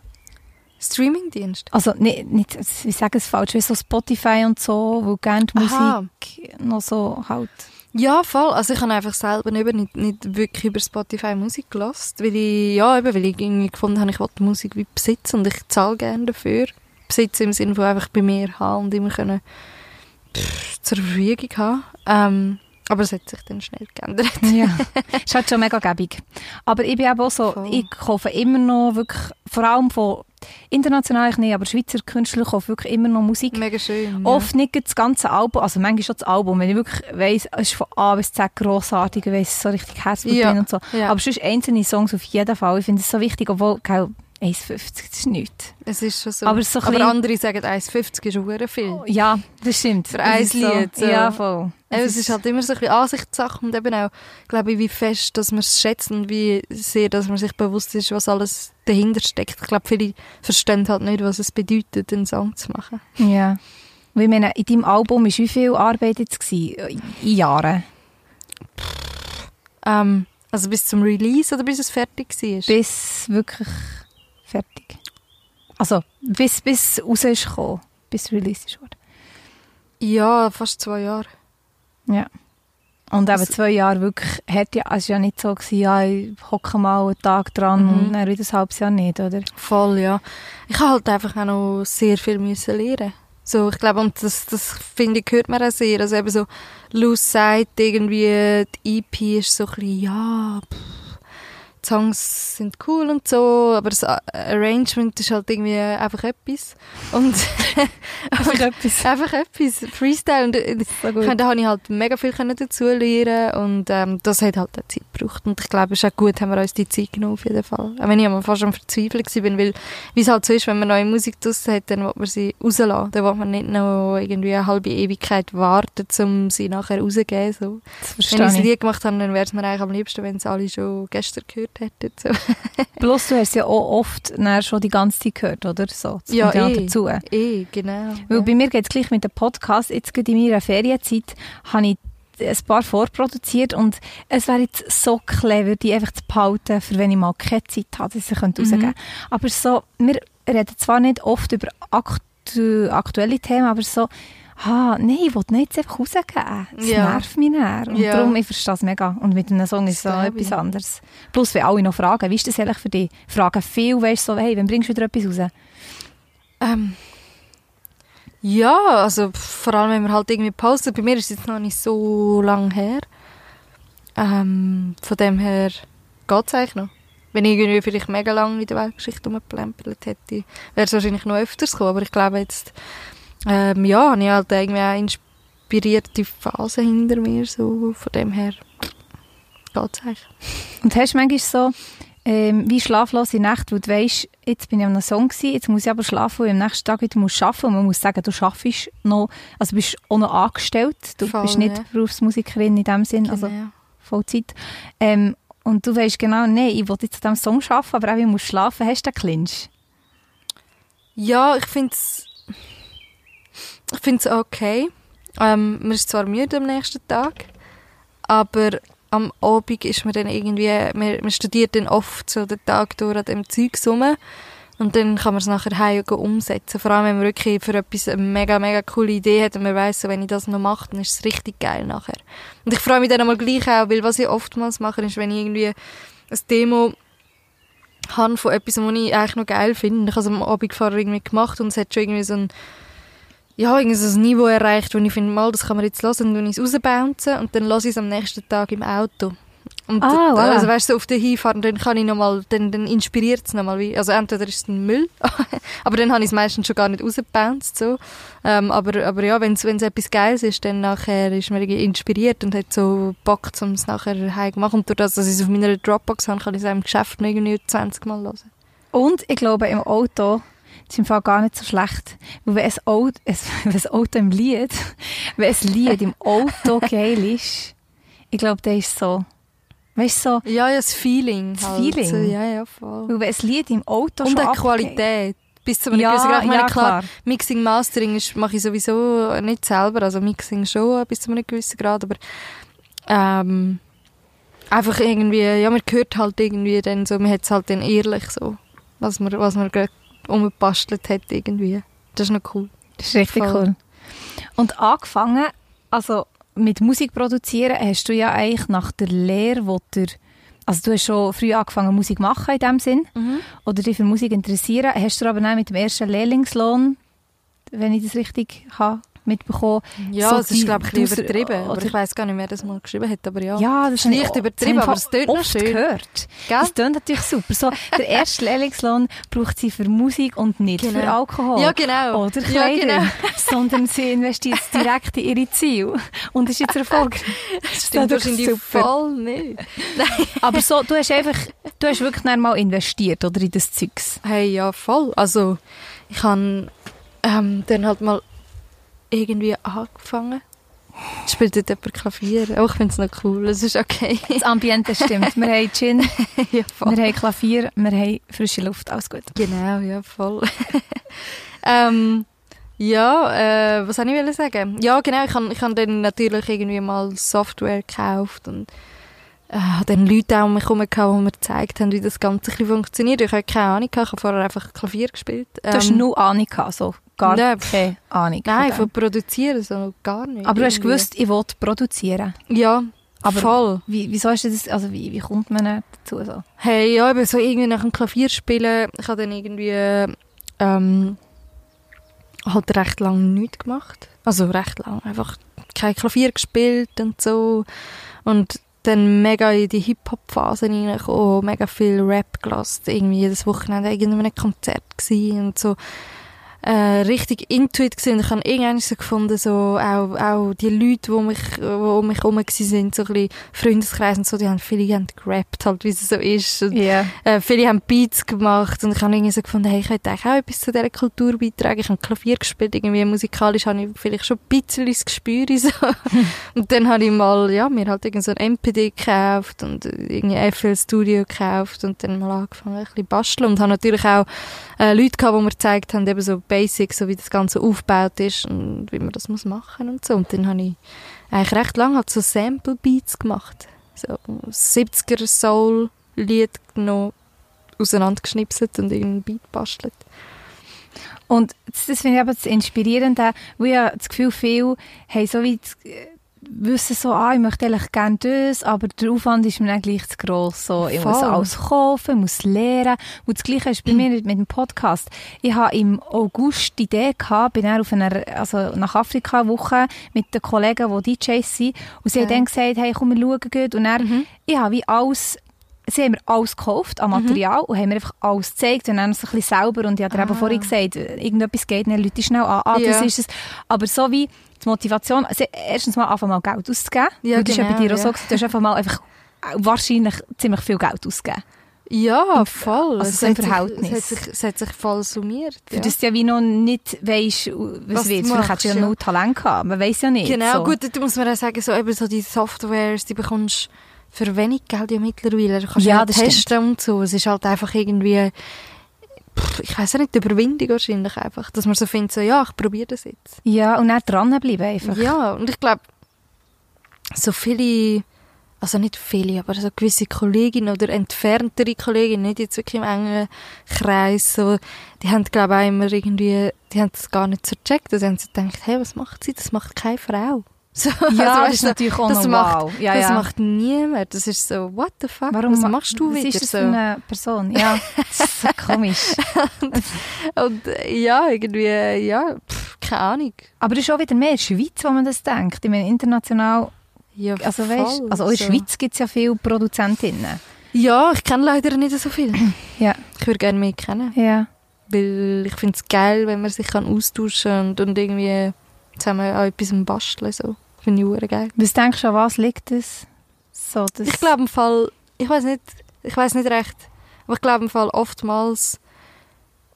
Streamingdienst. Also nicht, nicht ich sage es falsch, wie so Spotify und so, wo gerne die Aha. Musik noch so halt... Ja, voll. Also ich habe einfach selber eben nicht, nicht wirklich über Spotify Musik gelost, weil ich, ja, eben, weil ich irgendwie gefunden habe, ich will die Musik wie besitzen und ich zahle gerne dafür. Besitzen im Sinne von einfach bei mir haben und immer können pff, zur Verfügung haben. Ähm, aber es hat sich dann schnell geändert. Ja, [LAUGHS] ist halt schon mega gäbig. Aber ich bin eben auch so, Voll. ich kaufe immer noch wirklich, vor allem von international nicht, aber Schweizer Künstler kaufen wirklich immer noch Musik. Mega schön. Oft nicht das ganze Album, also manchmal schon das Album, wenn ich wirklich weiss, es ist von A bis Z grossartig, ich weiss, so richtig Herzblut Ja. drin und so. Ja. Aber sonst einzelne Songs auf jeden Fall, ich finde es so wichtig, obwohl, gell, 1,50, das ist nichts. Es ist schon so. Aber so aber andere sagen, 1,50 ist schon viel. Ja, das stimmt. Für ein ist Lied, so. Ja, voll. Eben, es ist halt immer so ein bisschen Ansichtssache und eben auch, glaube ich, wie fest, dass man es schätzt und wie sehr, dass man sich bewusst ist, was alles dahinter steckt. Ich glaube, viele verstehen halt nicht, was es bedeutet, einen Song zu machen. Ja. Ich meine, in deinem Album war wie viel Arbeit jetzt gewesen? in Jahren? Ähm, also bis zum Release oder bis es fertig war? Bis wirklich fertig. Also, bis, bis raus ist gekommen, bis released wurde. Ja, fast zwei Jahre. Ja. Und eben Das- zwei Jahre wirklich, hat ja, es war ja nicht so, gewesen, ja, ich hocke mal einen Tag dran Mhm. und dann wieder ein halbes Jahr nicht, oder? Voll, ja. Ich habe halt einfach auch noch sehr viel müssen lernen. So, ich glaube, und das, das finde ich, hört man auch sehr. Also eben so, Loose sagt irgendwie, die EP ist so ein bisschen, ja, pff, die Songs sind cool und so, aber das Arrangement ist halt irgendwie einfach etwas. Und [LAUGHS] einfach etwas. Einfach etwas. Freestyle. Und äh, so da habe ich halt mega viel dazu lernen und ähm, das hat halt auch Zeit gebraucht. Und ich glaube, es ist auch gut, haben wir uns die Zeit genommen auf jeden Fall. Auch wenn ich am fast am Verzweifeln war, weil wie es halt so ist, wenn man neue Musik draussen hat, dann will man sie rauslassen. Dann will man nicht noch irgendwie eine halbe Ewigkeit warten, um sie nachher rauszugeben. So. Wenn ich das Lied gemacht habe, dann wäre es mir eigentlich am liebsten, wenn es alle schon gestern gehört So. [LAUGHS] Plus, du hast ja auch oft schon die ganze Zeit gehört, oder? So, das ja, eh, dazu. eh, genau. Weil ja. bei mir geht es gleich mit dem Podcast. Jetzt gerade in meiner Ferienzeit habe ich ein paar vorproduziert und es wäre jetzt so clever, die einfach zu behalten, für wenn ich mal keine Zeit habe, dass ich rausgeben könnte. Mhm. Aber so, wir reden zwar nicht oft über aktu aktuelle Themen, aber so, ah, nein, ich will nicht jetzt einfach rausgeben. Das ja. nervt mich näher. Und ja. darum, ich verstehe das mega. Und mit einem Song ist es so etwas anderes. Plus, wenn alle noch fragen, wie ist das ehrlich für dich? Fragen viel, weißt du, so, hey, wann bringst du wieder etwas raus? Ähm, ja, also vor allem, wenn man halt irgendwie postet. Bei mir ist es jetzt noch nicht so lang her. Ähm, von dem her geht es eigentlich noch. Wenn ich irgendwie vielleicht mega lange in der Weltgeschichte rumgeplempelt hätte, wäre es wahrscheinlich noch öfters gekommen. Aber ich glaube jetzt ähm, ja, habe ich halt irgendwie eine inspirierte Phase hinter mir, so von dem her geht's eigentlich. Und hast du manchmal so ähm, wie schlaflose Nacht, wo du weißt, jetzt bin ich am Song gewesen, jetzt muss ich aber schlafen und am nächsten Tag wieder muss arbeiten und man muss sagen, du schaffst noch, also bist auch noch angestellt, du Voll, bist nicht ja. Berufsmusikerin in dem Sinn, also genau. Vollzeit. Ähm, und du weißt genau, nein, ich will jetzt an diesem Song arbeiten, aber auch ich muss schlafen. Hast du den Clinch? Ja, ich finde es ich finde es okay. Ähm, man ist zwar müde am nächsten Tag, aber am Abend ist man dann irgendwie, man, man studiert dann oft so den Tag durch an dem Zeug rum und dann kann man es nachher heim umsetzen. Vor allem, wenn man wirklich für etwas eine mega, mega coole Idee hat und man weiss, wenn ich das noch mache, dann ist es richtig geil nachher. Und ich freue mich dann einmal gleich auch, weil was ich oftmals mache, ist, wenn ich irgendwie ein Demo habe von etwas, was ich eigentlich noch geil finde. Ich habe es am Abend vorher irgendwie gemacht und es hat schon irgendwie so ein ja, irgendwie so ein Niveau erreicht, wo ich finde, mal, das kann man jetzt hören, und dann ich es rausbouncen und dann höre ich es am nächsten Tag im Auto. Und ah, voilà. also weißt so auf der Hinfahrt, dann kann ich nochmal, dann, dann inspiriert es nochmal, wie, also entweder ist es ein Müll, [LAUGHS] aber dann habe ich es meistens schon gar nicht rausgebounced, so. Ähm, aber, aber ja, wenn es etwas Geiles ist, dann nachher ist man irgendwie inspiriert und hat so Bock, um es nachher heim zu machen. Und durch das, dass ich es auf meiner Dropbox habe, kann ich es im Geschäft noch irgendwie 20 Mal hören. Und ich glaube, im Auto ist im Fall gar nicht so schlecht. Weil wenn ein Auto, [LAUGHS] wenn ein Auto im Lied, wenn ein Lied im Auto [LAUGHS] geil ist, ich glaube, der ist so, weißt du, so. Ja, ja, das Feeling. Das halt. Feeling. So, ja, ja, voll. Weil wenn ein Lied im Auto Und schon die Qualität. Bis zu einem ja, gewissen Grad. Ich meine, ja, klar, Mixing, Mastering mache ich sowieso nicht selber, also Mixing schon bis zu einem gewissen Grad, aber, ähm, einfach irgendwie, ja, man hört halt irgendwie dann so, man hat es halt dann ehrlich so, was man, was man gerade umgebastelt hat irgendwie. Das ist noch cool. Das ist richtig Voll. cool. Und angefangen, also mit Musik produzieren, hast du ja eigentlich nach der Lehre, wo der also du hast schon früh angefangen Musik machen in dem Sinn mhm. oder dich für Musik interessieren. Hast du aber dann mit dem ersten Lehrlingslohn, wenn ich das richtig habe, mitbekommen. Ja, so das ist glaube ich ein übertrieben. Oder, ich weiß gar nicht, wer das mal geschrieben hat, aber ja. Ja, das ist nicht übertrieben, aber es tönt noch schön. gehört. Gell? Das tönt natürlich super. So, der erste Lehrlingslohn braucht sie für Musik und nicht genau. für Alkohol. Ja, genau. Oder Kleider. Ja, genau. [LAUGHS] sondern sie investiert direkt in ihre Ziele. Und ist jetzt Erfolg. [LAUGHS] das stimmt das wahrscheinlich super. voll nicht. [LAUGHS] aber so, du hast einfach, du hast wirklich mal investiert, oder, in das Zeugs. Hey, ja, voll. Also, ich habe ähm, dann halt mal irgendwie angefangen. Spielt dort jemand Klavier? Oh, ich finde es noch cool, es ist okay. Das Ambiente stimmt. Wir haben Gin, [LAUGHS] ja, wir haben Klavier, wir haben frische Luft, alles gut. Genau, ja, voll. [LAUGHS] ähm, ja, äh, was soll ich sagen? Ja, genau, ich habe ich hab dann natürlich irgendwie mal Software gekauft und äh, dann Leute auch um mich herum die mir gezeigt haben, wie das Ganze funktioniert. Ich hatte keine Ahnung, ich habe vorher einfach Klavier gespielt. Ähm, du hast ähm, nur Ahnung gehabt, so? Gar Nein, keine Ahnung. Nein, von produzieren so gar nicht. Aber du hast gewusst, ich wollte produzieren. Ja, aber voll. Wie, wieso du das, also wie, wie kommt man dazu so? Hey, ja, eben so irgendwie nach dem Klavierspielen, ich habe dann irgendwie ähm, halt recht lange nichts gemacht. Also recht lang, einfach kein Klavier gespielt und so. Und dann mega in die Hip-Hop-Phase reingekommen, mega viel Rap gelassen, irgendwie jedes Wochenende irgendein Konzert gewesen und so äh, richtig intuit gewesen. Ich habe irgendwann so gefunden, so auch, auch die Leute, die mich, die um mich herum sind, so ein bisschen Freundeskreis und so, die haben viele haben gerappt, halt, wie es so ist. Und, Ja. äh, viele haben Beats gemacht und ich habe irgendwie so gefunden, hey, ich möchte eigentlich auch etwas zu dieser Kultur beitragen. Ich habe Klavier gespielt, irgendwie musikalisch habe ich vielleicht schon ein bisschen das Gespür. So. [LAUGHS] und dann habe ich mal, ja, mir halt irgend so ein MPD gekauft und irgendwie FL Studio gekauft und dann mal angefangen, ein bisschen basteln und habe natürlich auch äh, Leute gehabt, die mir gezeigt haben, eben so Basics, so wie das Ganze aufgebaut ist und wie man das muss machen und so. Und dann habe ich eigentlich recht lange halt so Sample Beats gemacht. So 70er Soul Lied genommen, auseinandergeschnipselt und irgendeinen Beat bastelt. Und das, das finde ich aber das Inspirierende, weil ja das Gefühl, viele haben so wie wissen so, ah, ich möchte eigentlich gerne das, aber der Aufwand ist mir dann gleich zu gross. So, ich muss Voll. alles kaufen, ich muss lernen. Und das Gleiche ist bei mir mit dem Podcast. Ich habe im August die Idee gehabt, bin dann auf einer, also nach Afrika Woche mit den Kollegen, die DJs sind. Und sie haben Ja. dann gesagt, hey, komm, wir schauen gut. Und dann, Mhm. ich habe wie alles sie haben mir alles gekauft an Material und haben mir einfach alles gezeigt und dann so ein bisschen selber und ich habe dir eben Ah. vorhin gesagt, irgendetwas geht, dann Leute schnell an, ah, das Ja. ist es. Aber so wie die Motivation, also erstens mal einfach mal Geld auszugeben, Ja, weil das ist ja bei genau, dir auch so, gewesen, du hast einfach mal einfach wahrscheinlich ziemlich viel Geld ausgegeben. Ja, voll. also es, so hat sich, Verhältnis. es, hat sich, es hat sich voll summiert. Für Ja. das du ja wie noch nicht weisst, was, Was wird. du Vielleicht hättest du ja noch Talent gehabt, man weiß ja nicht. Genau, so. gut, da muss man auch sagen, so, eben so die Softwares, die bekommst für wenig Geld ja mittlerweile. Du kannst Ja, ja, testen und so. Es ist halt einfach irgendwie, ich weiß nicht, die Überwindung wahrscheinlich einfach, dass man so findet, so, ja, ich probiere das jetzt. Ja, und dann dranbleiben einfach. Ja, und ich glaube, so viele, also nicht viele, aber so gewisse Kolleginnen oder entferntere Kolleginnen, nicht jetzt wirklich im engen Kreis, so, die haben, glaube ich, auch immer irgendwie, die haben das gar nicht so gecheckt. Also haben sie gedacht, hey, was macht sie? Das macht keine Frau. So, Ja, also, das weißt ist natürlich auch das noch macht- wow. Ja, das ja. macht niemand. Das ist so, what the fuck? Warum was ma- machst du wieder ist das so? eine Person? Ja, das ist so komisch. [LAUGHS] Und äh, ja, irgendwie, ja, pff, keine Ahnung. Aber es ist auch wieder mehr in der Schweiz, wo man das denkt. Ich meine, international, Ja, also weißt, voll, also auch in der so. Schweiz gibt es ja viele Produzentinnen. Ja, ich kenne leider nicht so viel. [CLEARS THROAT] Ja. Ich würde gerne mehr kennen. Ja. Weil ich finde es geil, wenn man sich kann austauschen kann und, und irgendwie zusammen an etwas basteln. So. Finde ich hure geil. Was denkst du, an was liegt das? So, das Ich glaube im Fall, ich weiß nicht, ich weiß nicht recht, aber ich glaube im Fall oftmals,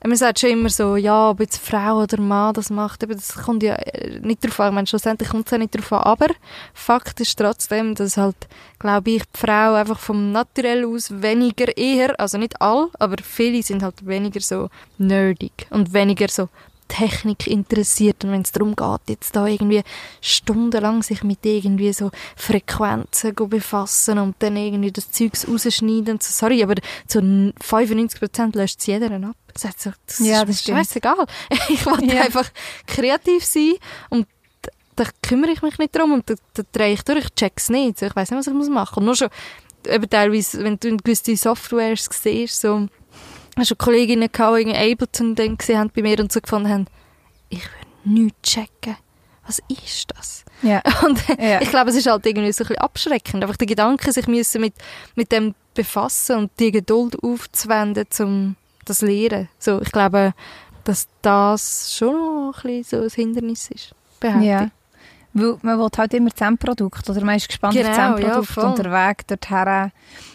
man sagt schon immer so, ja, ob jetzt Frau oder Mann das macht, aber das kommt ja äh, nicht drauf an. Ich meine, schlussendlich kommt es ja nicht drauf an. Aber Fakt ist trotzdem, dass halt, glaube ich, die Frau einfach vom Naturell aus weniger eher, also nicht all, aber viele sind halt weniger so nerdig und weniger so Technik interessiert und wenn es darum geht, jetzt da irgendwie stundenlang sich mit irgendwie so Frequenzen befassen und dann irgendwie das Zeugs rausschneiden und so, sorry, aber zu 95% löscht es jeder ab. Das, heißt so, das Ja, ist das stimmt. scheißegal. [LAUGHS] Ich will Ja. einfach kreativ sein und da kümmere ich mich nicht drum und da, da drehe ich durch, ich check's nicht. Ich weiß nicht, was ich muss machen. Und nur schon, eben teilweise, wenn du gewisse Softwares siehst, so, hast du Kolleginnen gehabt, die irgendwie Ableton dann gesehen haben bei mir und so gefunden haben, ich will nichts checken. Was ist das? Ja. [LAUGHS] Und Ja. ich glaube, es ist halt irgendwie so ein bisschen abschreckend. Einfach der Gedanke, sich müssen mit, mit dem befassen und die Geduld aufzuwenden, um das zu lernen. So, ich glaube, dass das schon noch ein bisschen so ein Hindernis ist. behaupte Ja. Weil man will halt immer das Endprodukt oder man ist gespannt auf das Genau, Endprodukt ja, Weg dorthin.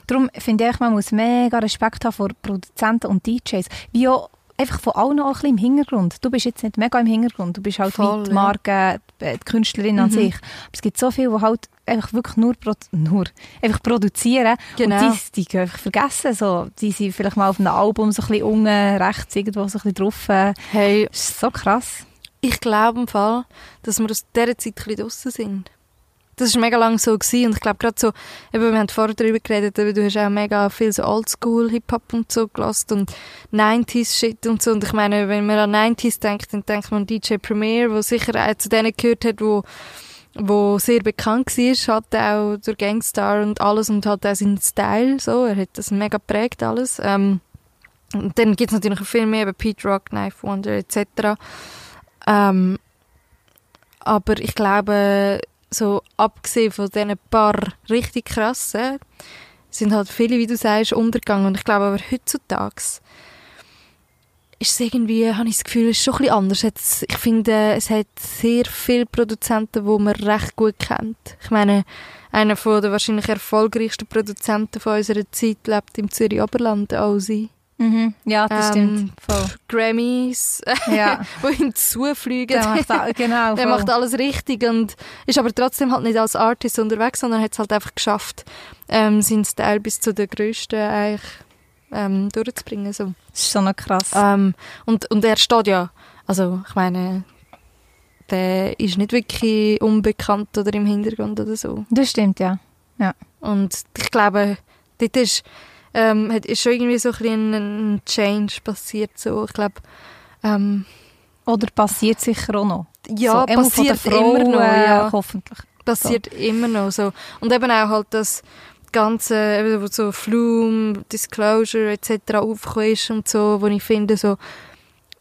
Darum finde ich, man muss mega Respekt haben vor Produzenten und DJs. Wie auch einfach von allen auch ein bisschen im Hintergrund. Du bist jetzt nicht mega im Hintergrund, du bist halt Voll, die ja. Marke, die die Künstlerin an Mhm. sich. Aber es gibt so viele, die halt einfach wirklich nur, nur einfach produzieren Genau. und die, die gehen einfach vergessen. So, die sind vielleicht mal auf einem Album so ein bisschen unten rechts irgendwo so ein bisschen drauf. äh, Hey, Das ist so krass. Ich glaube im Fall, dass wir aus dieser Zeit ein bisschen sind. Das war mega lange so gewesen. und ich glaube gerade so, eben, wir haben vorher darüber geredet, aber du hast auch mega viel so Oldschool Hip-Hop und so gelassen und 90s Shit und so und ich meine, wenn man an 90s denkt, dann denkt man an DJ Premier, wo sicher auch zu denen gehört hat, wo wo sehr bekannt war, hat auch durch Gangstar und alles und hat auch seinen Style, so, er hat das mega geprägt alles. Ähm, und dann gibt es natürlich viel mehr, eben Pete Rock, Knife Wonder etc. Ähm, aber ich glaube, so abgesehen von diesen paar richtig krassen, sind halt viele, wie du sagst, untergegangen. Und ich glaube aber heutzutage ist es irgendwie, habe ich das Gefühl, ist schon ein anders. Ich finde, es hat sehr viele Produzenten, die man recht gut kennt. Ich meine, einer der wahrscheinlich erfolgreichsten Produzenten von unserer Zeit lebt im Zürich Oberland, Ozzy. Mhm. Ja, das Ähm, stimmt. Voll. Grammys, Ja. [LAUGHS] wo ihm zufliegen. Der macht, auch- genau, Der macht alles richtig und ist aber trotzdem halt nicht als Artist unterwegs, sondern hat es halt einfach geschafft, ähm, seinen Style bis zu den grössten eigentlich ähm, durchzubringen. So. Das ist schon noch krass. Ähm, und, und er steht ja, also ich meine, der ist nicht wirklich unbekannt oder im Hintergrund oder so. Das stimmt, ja. Und ich glaube, dort ist, ähm, hat, ist schon irgendwie so ein bisschen ein, ein Change passiert. So. Ich glaube, ähm, Oder passiert sicher auch noch. ja, so, passiert immer Frauen, noch. Ja. Hoffentlich. passiert immer noch so. Und eben auch halt das ganze, wo so Flume, Disclosure etc. aufgekommen ist und so, wo ich finde, so,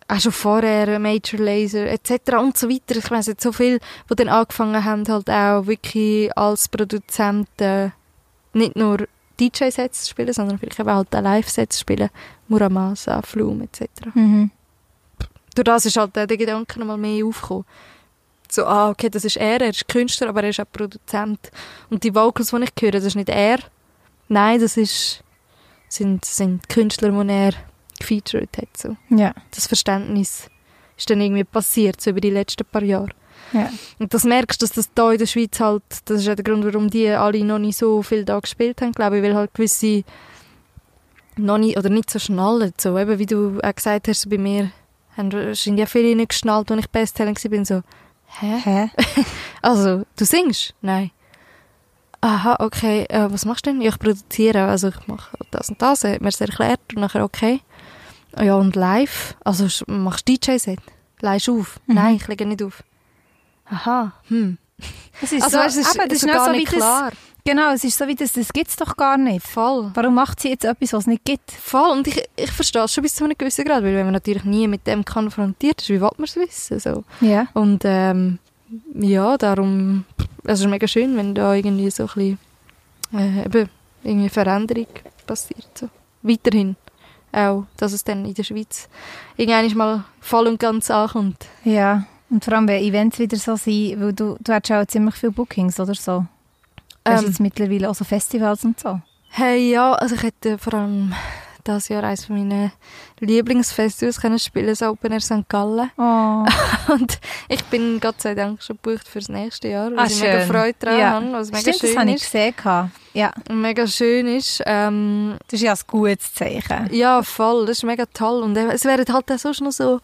auch schon vorher Major Laser etc. und so weiter. Ich weiss jetzt so viel, die dann angefangen haben, halt auch wirklich als Produzenten nicht nur DJ-Sets zu spielen, sondern vielleicht eben halt auch Live-Sets spielen. Muramasa, Flume etc. Mhm. Durch das ist halt der Gedanke nochmal mehr aufgekommen. So, ah, okay, das ist er, er ist Künstler, aber er ist auch Produzent. Und die Vocals, die ich höre, das ist nicht er. Nein, das ist, sind, sind Künstler, die er gefeatured hat. So. Ja. Das Verständnis ist dann irgendwie passiert, so über die letzten paar Jahre. Ja. Und das merkst du, dass das da in der Schweiz halt, das ist ja der Grund, warum die alle noch nicht so viel da gespielt haben, glaube ich, weil halt gewisse noch nicht, oder nicht so schnallen, so eben wie du auch gesagt hast, bei mir haben wahrscheinlich ja viele nicht geschnallt, als ich Bestseller bin so, hä? Hä? [LAUGHS] Also, du singst? Nein. Aha, okay, äh, was machst du denn? Ja, ich produziere, also ich mache das und das, er hat mir das erklärt und nachher okay. Ja, und live? Also machst du DJ-Set? Leihst auf? Mhm. Nein, ich lege nicht auf. Aha, hm. Es ist Also, so, es ist, eben, das ist ist gar so nicht wie das, klar. Genau, es ist so wie das, das gibt es doch gar nicht. Voll. Warum macht sie jetzt etwas, was es nicht gibt? Voll. Und ich, ich verstehe es schon bis zu einem gewissen Grad, weil wenn man natürlich nie mit dem konfrontiert ist, wie will man es wissen? So. Ja. Und ähm, ja, darum, es ist mega schön, wenn da irgendwie so ein bisschen äh, eben, irgendwie Veränderung passiert. So. Weiterhin. Auch, dass es dann in der Schweiz irgendwann mal voll und ganz ankommt. Ja. Und vor allem, wenn Events wieder so sind, weil du, du hast ja auch ziemlich viele Bookings oder so. Du hast Ähm, jetzt mittlerweile auch so Festivals und so. Hey, ja, also ich hätte vor allem dieses Jahr eines meiner Lieblingsfestivals können spielen, das Open Air St. Gallen. Oh. [LAUGHS] Und ich bin Gott sei Dank schon gebucht fürs nächste Jahr, weil Ah, ich mega schön. Freude daran Ja. habe, was mega Stimmt, das schön habe ich gesehen. Ja, Und mega schön ist. Ähm, das ist ja ein gutes Zeichen. ja, voll, das ist mega toll. Und eben, es wären halt auch sonst noch so,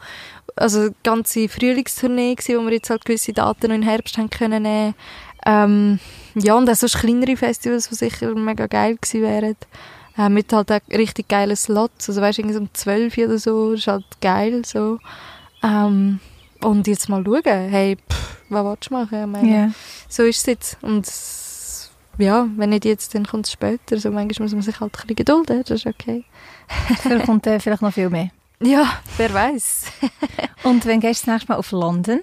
also ganze Frühlingstournee gewesen, wo wir jetzt halt gewisse Daten noch im Herbst haben können nehmen. Ähm, ja, und auch sonst kleinere Festivals, die sicher mega geil gewesen wären. Äh, mit halt auch richtig geilen Slots. Also weißt du, irgendwie so um 12 Uhr oder so, ist halt geil so. Ähm, und jetzt mal schauen, hey, pff, was willst du machen? Ich meine, Ja. so ist es jetzt. Und ja, wenn nicht jetzt, dann kommt es später. So, manchmal muss man sich halt ein bisschen gedulden, das ist okay. [LAUGHS] Vielleicht kommt äh, vielleicht noch viel mehr. Ja, wer weiß. [LAUGHS] Und wenn gehst du das nächste Mal auf London?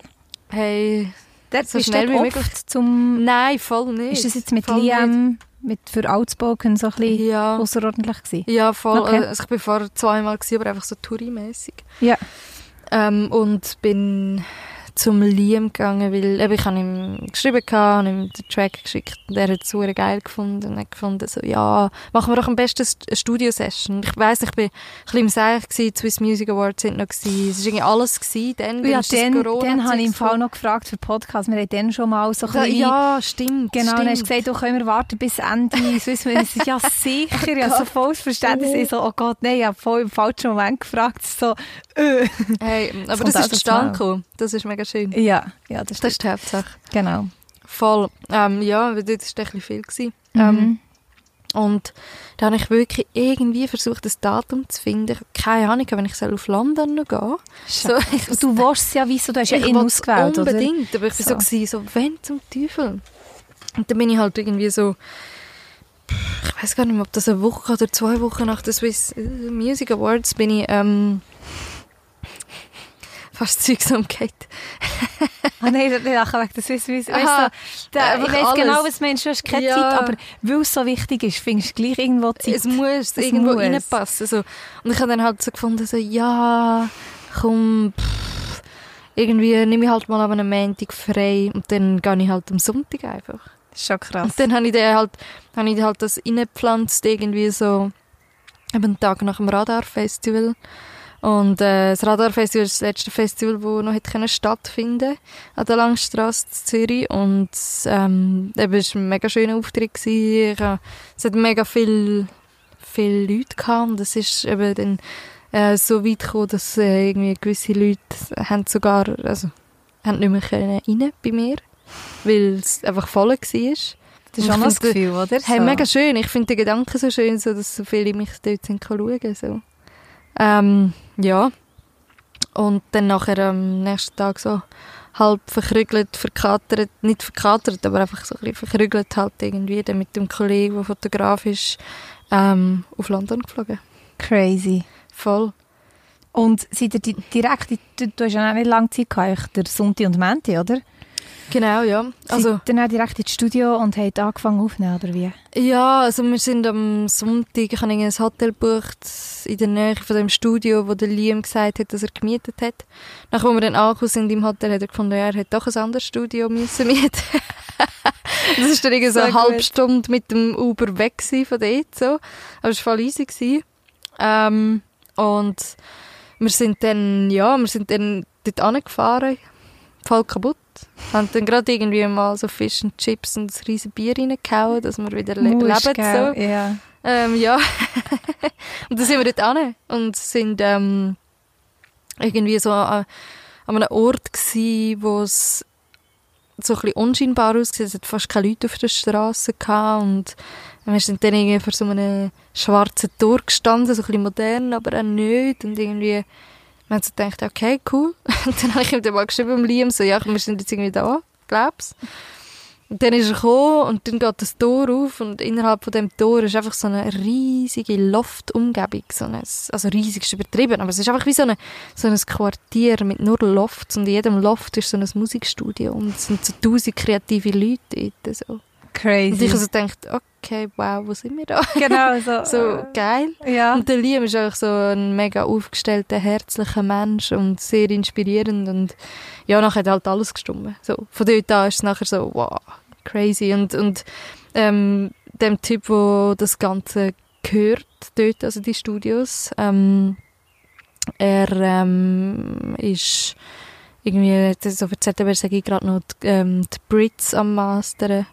Hey, Dort So schnell wie möglich. zum... nein, voll nicht. Ist das jetzt mit Voll Liam, mit für Outspoken so ein bisschen Ja, außerordentlich gewesen? ja, voll. Okay. Also ich bin vorher zweimal gewesen, aber einfach so Touri-mässig. Ja. Ähm, und bin zum Liam gegangen, weil eben, ich habe ihm geschrieben, habe ihm den Track geschickt und er hat es super geil gefunden und hat gefunden, so, ja, machen wir doch am besten eine Studio-Session. Ich weiss, ich bin ein bisschen im Seich gewesen, die Swiss Music Awards sind noch gewesen, es war irgendwie alles gewesen, dann, Ja, das dann, Corona dann habe ich im Fall noch gefragt für Podcast. Wir haben dann schon mal so ein Ja, stimmt. Genau, dann hast du stimmt. gesagt, du können wir warten bis Ende [LAUGHS] Swiss Music. Ja, sicher. Ja, so volles Verständnis. Ich so, oh Gott, nein, ich habe voll im falschen Moment gefragt. So, äh. Hey, aber kommt das ist zustande gekommen. Das ist mega schön. Ja, ja, das Das ist die Hauptsache. Genau. Voll. Ähm, ja, weil dort war ein viel. Gewesen. Mhm. Ähm, und da habe ich wirklich irgendwie versucht, das Datum zu finden. Ich habe keine Ahnung, wenn ich soll auf London noch gehen So, ich, du es ja wissen, du hast ja ihn ausgewählt, oder? Unbedingt, aber ich So. war so, gewesen, so, wenn zum Teufel? Und dann bin ich halt irgendwie so, ich weiß gar nicht mehr, ob das eine Woche oder zwei Wochen nach den Swiss äh, Music Awards bin ich ähm, fast Zeugs umgekehrt. Ah nein, ich lache wegen der Swiss Music. Weißt du, Da, ich weiß genau, was meinst. Du hast keine Ja. Zeit, aber weil es so wichtig ist, findest du gleich irgendwo Zeit. Es muss Es irgendwo muss. reinpassen. So. Und ich habe dann halt so gefunden, so, ja, komm, pff, irgendwie nehme ich halt mal an einem Montag frei und dann gehe ich halt am Sonntag einfach. das ist schon krass. Und dann habe ich dann halt, habe ich halt das reingepflanzt, irgendwie so, eben einen Tag nach dem Radarfestival. Und äh, das Radarfestival ist das letzte Festival, das noch hätte können stattfinden an der Langstrasse in Zürich. Und ähm, eben, es war ein mega schöner Auftritt. Gewesen. Ich, hab- es hat mega viel, viele Leute gehabt. Und es ist eben dann äh, so weit gekommen, dass äh, irgendwie gewisse Leute haben sogar, also, haben nicht mehr können rein bei mir, weil es einfach voll war. Das ist auch das Gefühl, oder? Hey, So. mega schön. Ich finde den Gedanken so schön, so, dass so viele mich dort sind schauen so. Ähm, ja. Und dann nachher am nächsten Tag so halb verkrügelt, verkatert, nicht verkatert, aber einfach so ein verkrügelt halt irgendwie, dann mit dem Kollegen, der Fotograf ist, ähm, auf London geflogen. Crazy. Voll. Und seid ihr di- direkt, du, du hast ja auch nicht lange Zeit gehabt, der Sonntag und Menti, oder? Genau, ja. Also, seid ihr dann auch direkt ins Studio und habt angefangen aufzunehmen, oder wie? Ja, also wir sind am Sonntag, ich habe ein Hotel gebucht in der Nähe von dem Studio, wo der Liam gesagt hat, dass er gemietet hat. Nachdem wir dann angekommen sind im Hotel, hat er gefunden, er hätte doch ein anderes Studio müssen mieten. [LAUGHS] das ist dann irgendwie so eine halbe. Stunde mit dem Uber weg von dort, so. Aber es war voll easy. Gewesen. Ähm, und wir sind dann, ja, wir sind dann dort angefahren, voll kaputt. Haben dann gerade irgendwie mal so Fish and Chips und ein riesen Bier reingehauen, dass wir wieder le Musst, leben. gell? So. Ja. Ähm, ja. [LAUGHS] und dann sind wir dort an und sind ähm, irgendwie so an, an einem Ort gsi, wo es so ein bisschen unscheinbar ausgesehen Es hat fast keine Leute auf der Straße gehabt und wir sind dann irgendwie vor so einem schwarzen Tor gestanden, so ein bisschen modern, aber auch nicht und irgendwie wir haben so gedacht, okay, cool. [LAUGHS] Und dann habe ich ihm dann mal geschrieben, dem Liam, so, ja, wir sind jetzt irgendwie da, glaub's. Und dann ist er gekommen und dann geht das Tor auf und innerhalb von dem Tor ist einfach so eine riesige Loftumgebung. So ein, also riesig ist übertrieben, aber es ist einfach wie so, eine, so ein Quartier mit nur Lofts und in jedem Loft ist so ein Musikstudio und es sind so tausend kreative Leute dort. So. Und Crazy. ich habe so gedacht, okay, wow, wo sind wir da? [LAUGHS] genau, so. [LAUGHS] So geil. ja. Und der Liam ist einfach so ein mega aufgestellter, herzlicher Mensch und sehr inspirierend und ja, nachher hat halt alles gestimmt. So, von dort an ist es nachher so, wow, crazy. Und, und ähm, dem Typ, der das Ganze gehört, dort, also die Studios, ähm, er ähm, ist irgendwie, das so erzählt, aber sage ich gerade noch, die, ähm, die Brits am Masteren.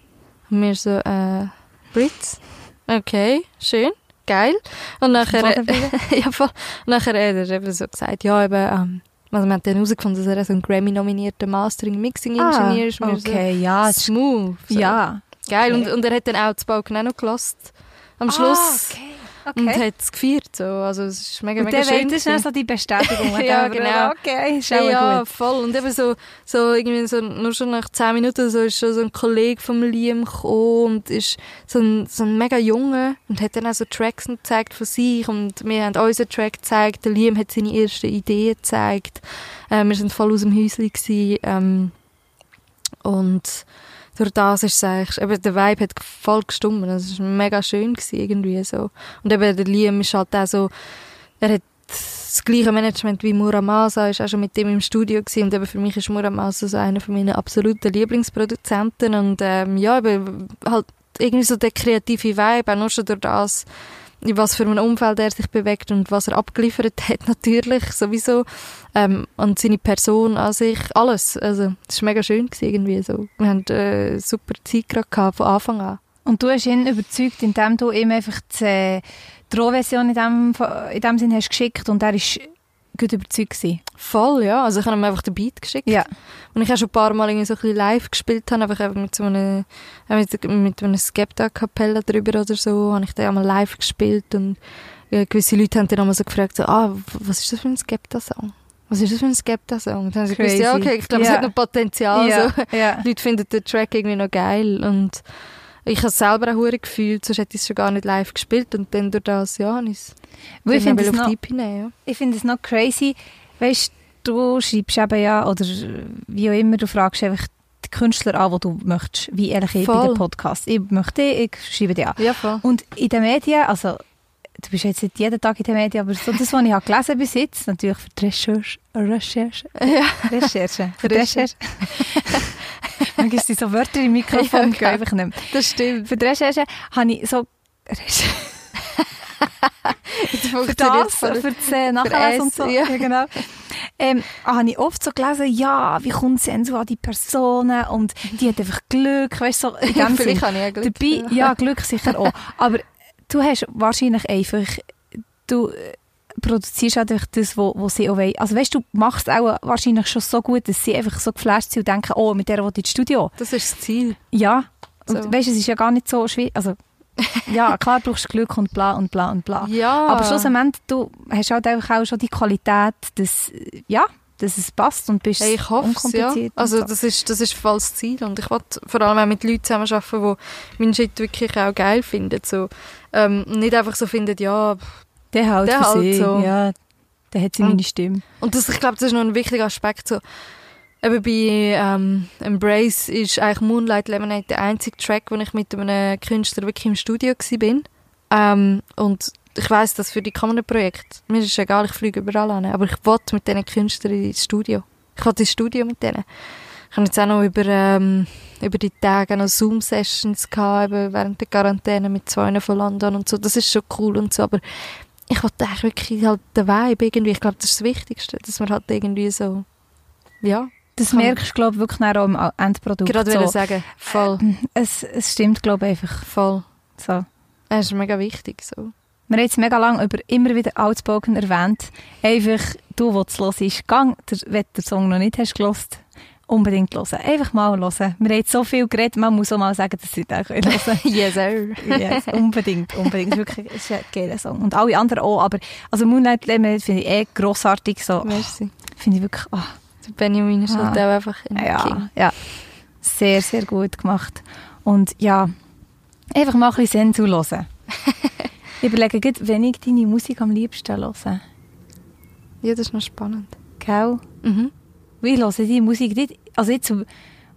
Und wir so, äh, Brits? Okay, schön, geil. Und nachher, Bodenbildung? [LAUGHS] ja, voll. Und nachher hat er eben so gesagt, ja, eben, ähm, also man hat dann herausgefunden, dass er so ein Grammy-nominierter Mastering-Mixing-Ingenieur ist. Wir Ah, okay, ja. So, smooth. So. Ja. Geil. okay. Und, und er hat dann auch das Balken auch noch gelost. Am Schluss. Ah, okay. Und okay. hat es gefeiert. So. Also es ist mega, Und mega der schön. das ist so die Bestätigung. [LAUGHS] Ja, genau. Okay, ist Ja, auch ja, gut. voll. Und eben so, so irgendwie so, nur schon nach zehn Minuten so ist schon so ein Kollege vom Liam gekommen und ist so ein, so ein mega Junge und hat dann auch so Tracks gezeigt von sich und wir haben unseren Track gezeigt. Der Liam hat seine ersten Ideen gezeigt. Äh, wir sind voll aus dem Häuschen gewesen, ähm, und durch das ist es eigentlich, eben der Vibe hat voll gestummt. Es war mega schön gewesen, irgendwie so. Und eben der Liam ist halt auch so, er hat das gleiche Management wie Muramasa, ist auch schon mit dem im Studio gewesen. und eben für mich ist Muramasa so einer von meinen absoluten Lieblingsproduzenten und ähm, ja, eben halt irgendwie so der kreative Vibe, auch nur schon durch das, in was für einem Umfeld er sich bewegt und was er abgeliefert hat [LAUGHS] natürlich sowieso ähm, und seine Person an sich, alles. Also es war mega schön irgendwie so. Wir haben äh, super Zeit gerade gehabt, von Anfang an. Und du hast ihn überzeugt, indem du ihm einfach die, äh, die Rohversion in dem, in dem Sinn hast geschickt und er war gut überzeugt. Gewesen. Voll, ja. Also ich habe ihm einfach den Beat geschickt. Ja. Und ich habe schon ein paar Mal irgendwie so ein bisschen live gespielt habe, einfach eben mit so einem, äh, mit, mit einer Skepta-Kapelle drüber oder so, habe ich den einmal live gespielt und äh, gewisse Leute haben dann einmal so gefragt, so, ah, was ist das für ein Skepta-Song? Was ist das für ein Skepta-Song? Und dann haben sie gewusst, ja, okay, ich glaube, es Ja. hat noch Potenzial. ja. So. ja. Die [LAUGHS] Leute finden den Track irgendwie noch geil und ich habe selber auch hure gefühlt, sonst hätte ich es schon gar nicht live gespielt und dann durch das, ja, habe ich es ich finde es auf noch, nehmen, ja. ich finde es noch crazy, weißt du, schreibst eben ja, oder wie auch immer, du fragst einfach die Künstler an, die du möchtest, wie ehrlich ich bei den Podcast. Ich möchte ich schreibe dich an. Ja, voll. Und in den Medien, also du bist jetzt nicht jeden Tag in den Medien, aber so das, was ich habe gelesen bis jetzt, natürlich für die Recherche, Recherche, Ja. Recherche, [LAUGHS] für die Recherche. Recherche. Manchmal sind so Wörter im Mikrofon, Ja, die gehen genau. einfach nicht mehr. Das stimmt. Für die Recherche habe ich so Recherche. Das für das, voll. für das Nachlesen und so. ja. Ja. genau. Ähm, habe ich oft so gelesen, ja, wie kommt so an die Personen und die hat einfach Glück, weißt du, so [LAUGHS] in dem Sinn. Vielleicht habe ich ja Glück. Dabei, ja, [LAUGHS] Glück sicher auch. Aber du hast wahrscheinlich einfach, du äh, produzierst einfach das, was wo sie auch wollen. Also weißt du, du machst auch wahrscheinlich schon so gut, dass sie einfach so geflasht sind und denken, oh, mit der will ich ins Studio. Das ist das Ziel. Ja. Und So. weißt du, es ist ja gar nicht so schwierig. Also, ja, [LAUGHS] klar brauchst du Glück und bla und bla und bla. Ja. Aber schlussendlich, du hast halt einfach auch schon die Qualität, dass, ja, dass es passt und bist Hey, ich hoffe es, ja. unkompliziert. und Also so. das ist, das ist voll das Ziel und ich will vor allem auch mit Leuten zusammenarbeiten, die meinen Shit wirklich auch geil finden. So, ähm, nicht einfach so finden, ja... der halt der halt sie, so. ja, der hat sie meine Stimme. Und das, ich glaube, das ist noch ein wichtiger Aspekt. So. Eben bei ähm, Embrace ist eigentlich Moonlight Lemonade der einzige Track, wo ich mit einem Künstler wirklich im Studio war. Ähm, und ich weiß dass für die kommenden Projekte, mir ist egal, ich fliege überall hin, aber ich will mit diesen Künstlern ins Studio. Ich will ins Studio mit denen. Ich habe jetzt auch noch über, ähm, über die Tage noch Zoom-Sessions gehabt, eben während der Quarantäne mit zwei von London und so. Das ist schon cool und so, aber ich wollte eigentlich wirklich halt den Vibe irgendwie, ich glaube, das ist das Wichtigste, dass man halt irgendwie so, ja, Das merkst du, glaube ich, wirklich nachher auch im Endprodukt. gerade so. sagen, voll, es, es stimmt, glaube ich, einfach voll. so. Das ist mega wichtig, so. Wir haben jetzt mega lange über immer wieder Outspoken erwähnt. Einfach, du, es los ist, gang, der, wenn du den Song noch nicht hast gelost, unbedingt hören. Einfach mal hören. Wir haben so viel geredet, man muss auch mal sagen, dass sie den hören können. [LAUGHS] yes, sir. yes, unbedingt, unbedingt. Wirklich, es ist ein geiler Song. Und alle anderen auch, aber also Moonlight Lemonade finde ich eh grossartig. So, Merci. finde ich wirklich, Der Benjamin ist halt Ah. auch einfach ein King. ja, ja, sehr, sehr gut gemacht. Und ja, einfach mal ein bisschen Sensu hören. ich [LAUGHS] überlege gerade, wenn ich deine Musik am liebsten höre. Ja, das ist noch spannend. Gell? Mhm. Ich höre die Musik nicht, also jetzt zum,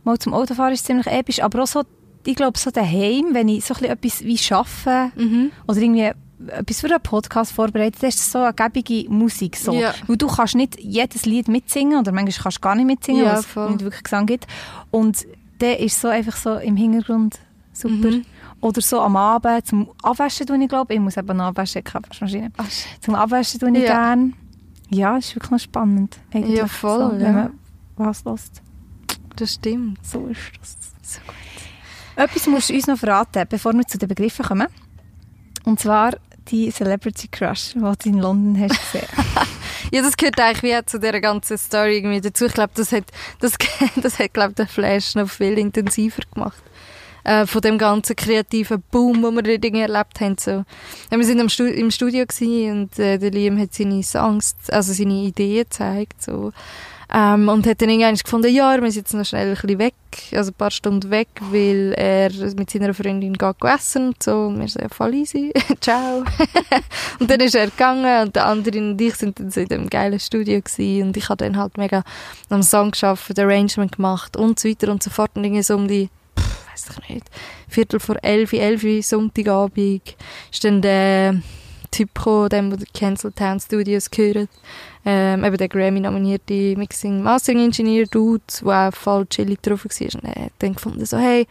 mal zum Autofahren ist es ziemlich episch, aber auch so, ich glaube so daheim, wenn ich so ein bisschen etwas wie arbeite Mhm. oder irgendwie etwas für einen Podcast vorbereitet, dann ist so eine gäbige Musik. So. Ja. Weil du kannst nicht jedes Lied mitsingen oder manchmal kannst du gar nicht mitsingen, Ja, weil es nicht wirklich Gesang gibt. Und der ist so einfach so im Hintergrund super. Mhm. Oder so am Abend zum Abwaschen tue ich, glaube ich. muss eben noch abwaschen, habe Waschmaschine. Ach, Zum Abwaschen tue ich Ja. gerne. Ja, ist wirklich noch spannend. Eigentlich, Ja, voll, So, wenn man was lässt. das stimmt. So ist das. So gut. Etwas musst du uns noch verraten, bevor wir zu den Begriffen kommen. Und zwar die Celebrity Crush, die du in London hast gesehen. [LAUGHS] Ja, das gehört eigentlich wie zu dieser ganzen Story irgendwie dazu. Ich glaube, das hat, das, [LAUGHS] das hat, glaube den Flash noch viel intensiver gemacht. Äh, von dem ganzen kreativen Boom, den wir dort irgendwie erlebt haben. So. Ja, wir sind am im Studio und äh, der Liam hat seine Songs, also seine Ideen gezeigt. So. Ähm, und hat dann irgendwann gefunden, ja, wir müssen jetzt noch schnell ein bisschen weg, also ein paar Stunden weg, weil er mit seiner Freundin geht essen und so. Und wir so, ja, voll easy, [LAUGHS] ciao. [LAUGHS] und dann ist er gegangen und der andere und ich sind dann so in dem geilen Studio gewesen und ich habe dann halt mega am Song geschafft, Arrangement gemacht und so weiter und so fort. Und irgendwie so um die, weiss ich nicht, Viertel vor elf, elf Sonntagabend ist dann der Typ gekommen, dem, der Cancel Town Studios gehört. Ähm, eben der Grammy-nominierte Mixing Mastering Engineer Dude, der auch voll chillig drauf war. Und er hat dann gefunden, so, hey,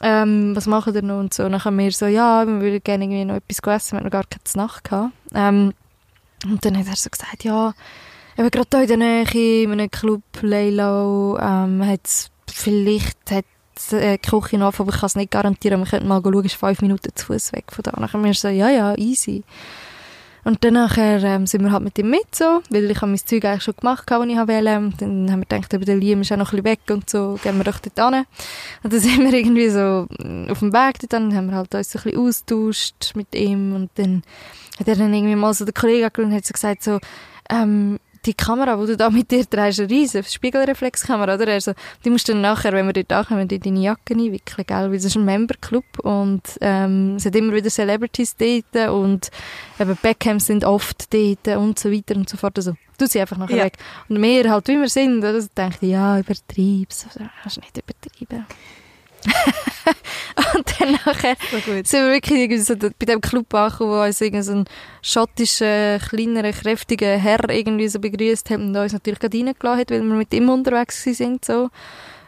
ähm, was machen wir noch? Und so. Und dann haben wir so, ja, wir würden gerne irgendwie noch etwas essen, wir hatten noch gar keine Nacht gehabt. Ähm, und dann hat er so gesagt, ja, eben gerade hier in der Nähe, in einem Club, Leilo, ähm, hat vielleicht, hat äh, Küche noch aber ich kann es nicht garantieren, wir könnten mal schauen, ist fünf Minuten zu Fuß weg von da. Haben wir so, ja, ja, easy. Und dann nachher, ähm, sind wir halt mit ihm mit so, weil ich habe mein Zeug eigentlich schon gemacht, was ich wollte. Und dann haben wir gedacht, eben, der Liam ist auch noch ein bisschen weg und so, gehen wir doch dort hin. Und dann [LAUGHS] sind wir irgendwie so mm, auf dem Weg dort, dann haben wir halt uns ein bisschen austauscht mit ihm und dann hat er dann irgendwie mal so den Kollegen angeschaut und hat so gesagt so, ähm, die Kamera, die du da mit dir trägst, eine riesige Spiegelreflexkamera, oder? Er so, die musst du dann nachher, wenn wir dort ankommen, in deine Jacke einwickeln, gell? Weil das ist ein Memberclub und ähm, es hat immer wieder Celebrities dort und eben Beckhams sind oft dort und so weiter und so fort. Also, tu sie einfach nachher Ja. weg. Und wir halt, wie wir sind, oder, so denke ich, ja, übertreib's. Also, hast du nicht übertrieben. [LAUGHS] und dann nachher sind wir wirklich irgendwie so bei dem Club angekommen, wo uns irgend so ein schottischer, kleinerer, kräftiger Herr irgendwie so begrüßt hat und uns natürlich gerade reingelassen hat, weil wir mit ihm unterwegs sind, so.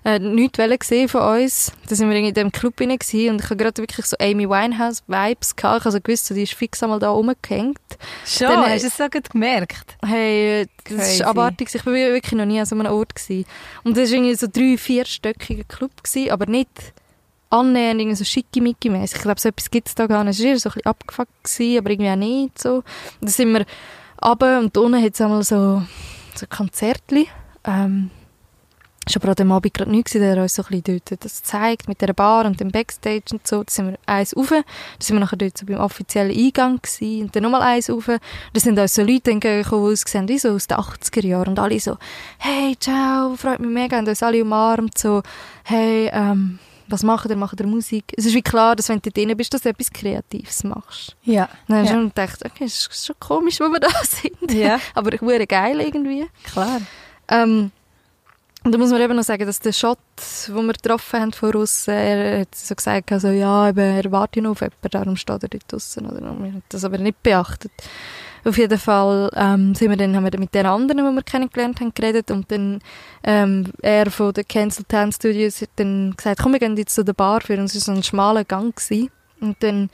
Äh, nichts gesehen von uns. Da sind wir in dem Club und ich habe gerade wirklich so Amy Winehouse-Vibes gehabt. Ich also gewusst, so, die ist fix einmal da rumgehängt. Schon, Dann, hast du es so gut gemerkt? Hey, äh, das Crazy. ist abartig. Ich war wirklich noch nie an so einem Ort. Gewesen. Und das war irgendwie so drei-, vierstöckiger Club, gewesen, aber nicht annähernd irgendwie so schickimicki mäßig Ich glaube, so etwas gibt es da gar nicht. Es war so ein bisschen abgefuckt, gewesen, aber irgendwie auch nicht so. Und dann sind wir runter und unten hat es einmal so, so Konzertli. Ähm, ist aber an dem Abend gerade nichts, der uns so ein bisschen dort das zeigt, mit der Bar und dem Backstage und so. Da sind wir eins rauf, da sind wir nachher dort so beim offiziellen Eingang gewesen, und dann nochmal eins rauf. Da sind uns so Leute entgegengekommen, die ausgesehen wie so aus den 80er Jahren und alle so, hey, ciao, freut mich mega, und uns alle umarmt, so, hey, ähm, was macht ihr, macht ihr Musik? Es ist wie klar, dass wenn du drin bist, dass du etwas Kreatives machst. Ja. Dann habe ich Ja. schon gedacht, okay, es ist schon komisch, wo wir da [LAUGHS] sind. Ja. Aber ich wäre geil irgendwie. Klar. Ähm, und da muss man eben noch sagen, dass der Shot, den wir getroffen haben von aussen, er hat so gesagt, also, ja, eben, er wartet noch auf jemanden, darum steht er dort draussen. Oder? Wir haben das aber nicht beachtet. Auf jeden Fall ähm, sind wir dann, haben wir dann mit den anderen, die wir kennengelernt haben, geredet und dann ähm, er von den Cancel Town Studios hat dann gesagt, komm, wir gehen jetzt zu der Bar für uns. Es war so ein schmaler Gang. Gewesen. Und dann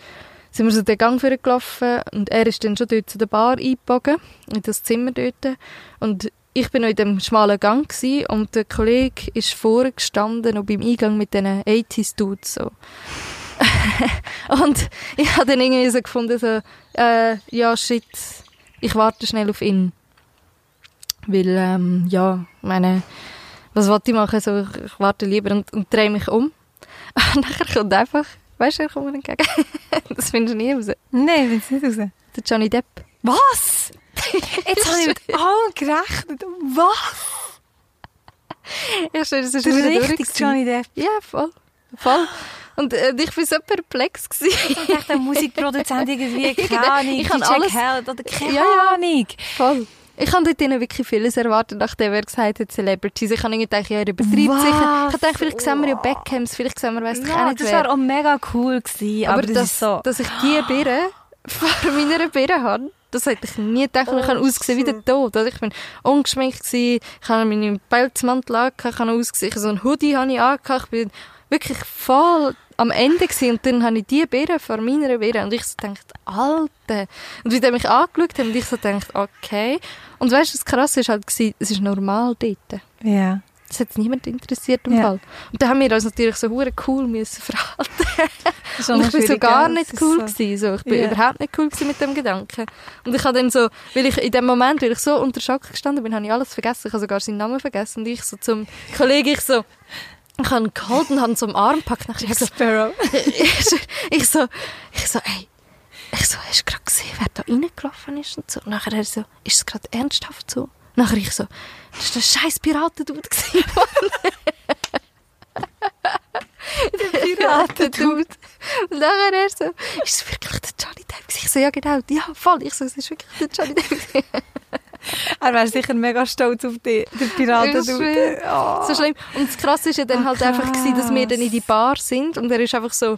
sind wir so den Gang gelaufen und er ist dann schon dort zu der Bar eingebogen, in das Zimmer dort. Und ich bin noch in dem schmalen Gang gewesen, und der Kollege ist vorne gestanden, noch beim Eingang mit diesen 80s Dudes, so. [LAUGHS] und ich habe dann irgendwie so gefunden, so, äh, ja, shit, ich warte schnell auf ihn. Weil, ähm, ja, meine, was wollte ich machen? So, ich, ich warte lieber und, und drehe mich um. [LAUGHS] Und nachher kommt einfach, weißt du, wer kommt mir entgegen? [LAUGHS] das findest du nie raus. Nein, ich nicht raus. Der Johnny Depp. Was? Jetzt habe ich mit allem gerechnet. Was? Ja, schön, das ist Der wieder richtige durch Johnny Depp. Ja, voll. Voll. Und äh, ich war so perplex. Gewesen. Ich dachte, ein Musikproduzent irgendwie, [LAUGHS] keine Ahnung, Ich DJ alles- Khaled oder keine Ja, ja. Ahnung. Voll. Ich habe dort wirklich vieles erwartet, nachdem er gesagt hat, Celebrities. Ich habe irgendwie gedacht, ja, er übertreibt Was? sicher. Ich habe gedacht, vielleicht sehen wir ja Beckhams, vielleicht sehen wir, weiss ich auch Ja, nicht das wäre auch mega cool gewesen, aber, Aber das, ist so... dass ich die Birne vor meiner Birne habe, das hätte ich nie gedacht. Ich habe ausgesehen wie der Tod. Also ich bin ungeschminkt gewesen, ich habe meinen Pelzmantel angehabt, ich habe ausgesehen, so ein Hoodie habe ich angehabt, ich bin wirklich voll am Ende gewesen. und dann habe ich die Birne vor meiner Birne und ich so gedacht, Alter. Und wie der mich angeschaut hat und ich so gedacht, okay. Und weißt du, das Krasse ist halt gewesen, es ist normal dort. Ja. Das hat niemand interessiert im Ja. Fall. Und da haben wir uns natürlich so hure cool müssen verhalten. Und ich bin so gar nicht cool so. gewesen, so. Ich bin Ja. überhaupt nicht cool gewesen mit dem Gedanken. Und ich habe dann so, weil ich in dem Moment, weil ich so unter Schock gestanden bin, habe ich alles vergessen. Ich habe sogar seinen Namen vergessen. Und ich so zum Kollegen, ich so, ich habe ihn geholt und habe ihn so am Arm gepackt. Nachher ich so, Sparrow. [LAUGHS] ich so, ich so, ich so, ey, ich so, hast du gerade gesehen, wer da reingelaufen ist und so? Und nachher er so, ist es gerade ernsthaft so? Nachher ich so, das ist der scheiß Piratendude [LAUGHS] der Piratendude. Und nachher er so, ist es wirklich der Johnny Depp? Ich so, ja genau, ja voll. Ich so, es ist wirklich der Johnny Depp. Er wäre sicher mega stolz auf dich, der Piraten. Ich schwöre. Oh. So schlimm. Und das Krasse ist ja dann halt einfach gewesen, dass wir dann in die Bar sind und er ist einfach so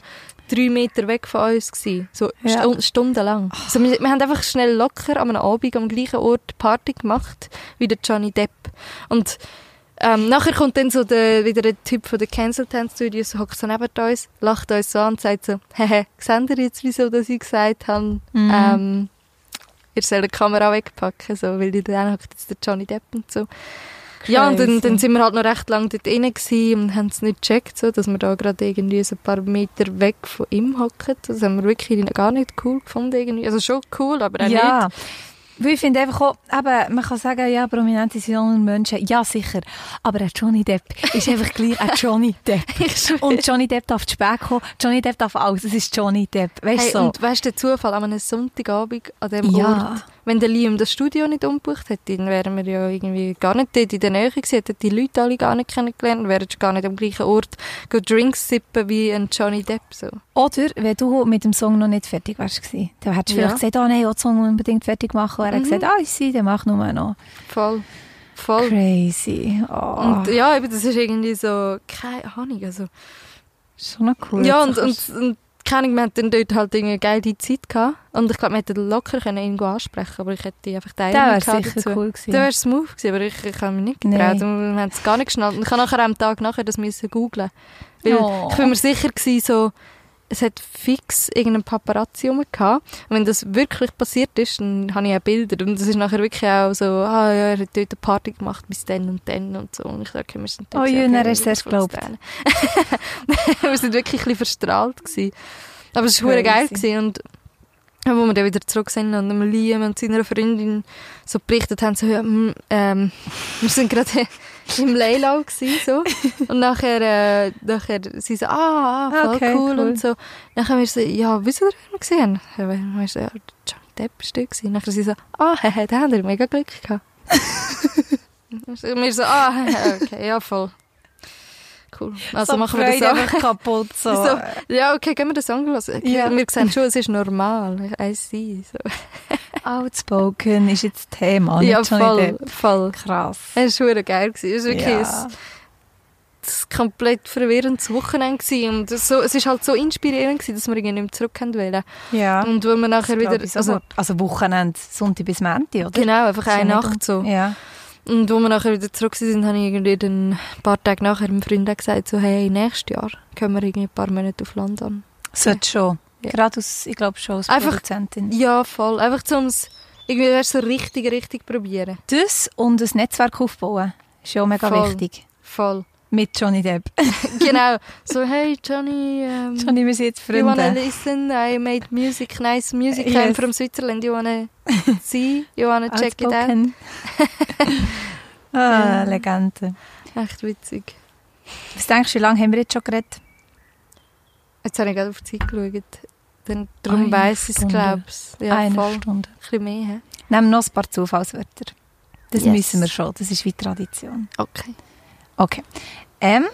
drei Meter weg von uns gewesen. So Ja. stu stundenlang. Also wir, wir haben einfach schnell locker an einem Abend am gleichen Ort Party gemacht wie der Johnny Depp. Und ähm, nachher kommt dann so der, wieder der Typ von den Cancel Town Studios, hockt so neben uns, lacht uns so an und sagt so, hehe, seht ihr jetzt, wieso dass ich gesagt habe, Mhm. ähm, ihr sollt die Kamera wegpacken, so, weil die dann hockt jetzt der Johnny Depp und so. Ja, und dann, dann sind wir halt noch recht lange dort drin und haben es nicht gecheckt, so, dass wir da gerade irgendwie so ein paar Meter weg von ihm hocken. Das haben wir wirklich gar nicht cool gefunden irgendwie. Also schon cool, aber auch Ja. Weil ich finde einfach auch, eben, man kann sagen, ja, Prominente sind junge Menschen. Ja, sicher. Aber ein Johnny Depp ist einfach gleich ein Johnny Depp. [LAUGHS] nicht. Und Johnny Depp darf zu spät kommen. Johnny Depp darf alles. Es ist Johnny Depp. Weißt du Hey, so? Und weißt du, der Zufall an einem Sonntagabend an dem Ja. Ort, wenn der Liam das Studio nicht umgebucht hätte, dann wären wir ja irgendwie gar nicht dort in der Nähe gewesen, hätten die Leute alle gar nicht kennengelernt, wären gar nicht am gleichen Ort Drinks sippen wie ein Johnny Depp. So. Oder wenn du mit dem Song noch nicht fertig warst, dann hättest du Ja. vielleicht gesagt, oh nein, ich den Song unbedingt fertig machen. Und er hat Mhm. gesagt, ah, ich sehe, dann mach nur noch. Voll. Voll. Crazy. Oh, Und ja, eben, das ist irgendwie so, keine Ahnung, also. schon noch cool. ja, und, und, und keine Ahnung, wir hatten dort halt eine geile Zeit gehabt. Und ich glaube, wir hätten locker können irgendwo ansprechen aber ich hätte einfach die der wäre sicher dazu. cool gewesen. Der wäre smooth gewesen, aber ich, ich habe mich nicht getraut. Und wir haben es gar nicht geschnallt. Und ich habe nachher am Tag nachher das müssen googlen. Weil Oh. ich bin mir sicher gewesen, so, es hat fix irgendeinen Paparazzi rum gehabt. Und wenn das wirklich passiert ist, dann habe ich auch Bilder. Und es ist nachher wirklich auch so, ah ja, er hat dort eine Party gemacht bis dann und dann und so. Und ich sage, wir sind Oh, Jün, er ist erst geglaubt. [LAUGHS] wir sind wirklich ein bisschen verstrahlt gewesen. Aber es war geil gewesen. und wo wir dann wieder zurück sind und Liam und seiner Freundin so berichtet haben, so, ja, mm, ähm, [LAUGHS] wir sind gerade [LAUGHS] im gewesen, so. Und nachher, äh, nachher, sie so, ah, ah voll Okay, cool, cool. und so. Nachher wir so, ja, wisst ihr, wen wir gesehen haben? Wir so, ja, Johnny Depp ist dort gewesen. Nachher sie so, ah, [LAUGHS] hehe, da haben wir mega Glück gehabt. [LAUGHS] Und wir so, ah, okay, ja, voll. Cool. Also So machen wir das auch. einfach kaputt. So. So, ja, okay, gehen wir das angelassen. Ja. Wir sehen schon, es ist normal. I see. So. Outspoken ist jetzt Thema, ja, voll, voll. Krass. Es war verdammt geil. Es war wirklich Ja. ein, ein komplett verwirrendes Wochenende. Und es so, es ist halt so inspirierend, gewesen, dass wir irgendwie nicht mehr zurück wollen. Ja. Und wenn wir nachher Das wieder... Also, also Wochenende, Sonntag bis Montag, oder? genau, einfach eine Nacht so. Ja. Und wo wir nachher wieder zurück sind, habe ich irgendwie dann ein paar Tage nachher meinem Freund gesagt, so, hey, nächstes Jahr können wir irgendwie ein paar Monate auf London. Sollte schon. Ja. Gerade aus, ich glaube schon als Einfach- Produzentin. Ja, voll. Einfach zum es irgendwie so richtig, richtig probieren. Das und ein Netzwerk aufbauen ist ja mega Voll. wichtig. Voll. Mit Johnny Depp. [LAUGHS] genau. So, [LAUGHS] hey Johnny, um, Johnny, wir sind jetzt you wanna Freunde. listen? I made music, nice music. Yes. I'm from Switzerland. You wanna [LAUGHS] see? You wanna check it out? Ah. Legende. Echt witzig. Was denkst du, wie lange haben wir jetzt schon geredet? Jetzt habe ich gerade auf die Zeit geschaut. Dann, darum weiss ich es, glaube ich. Ja, Eine voll. Stunde. Ein bisschen mehr. He? Nehmen noch ein paar Zufallswörter. Das Yes. müssen wir schon. Das ist wie Tradition. Okay. Okay. Ähm,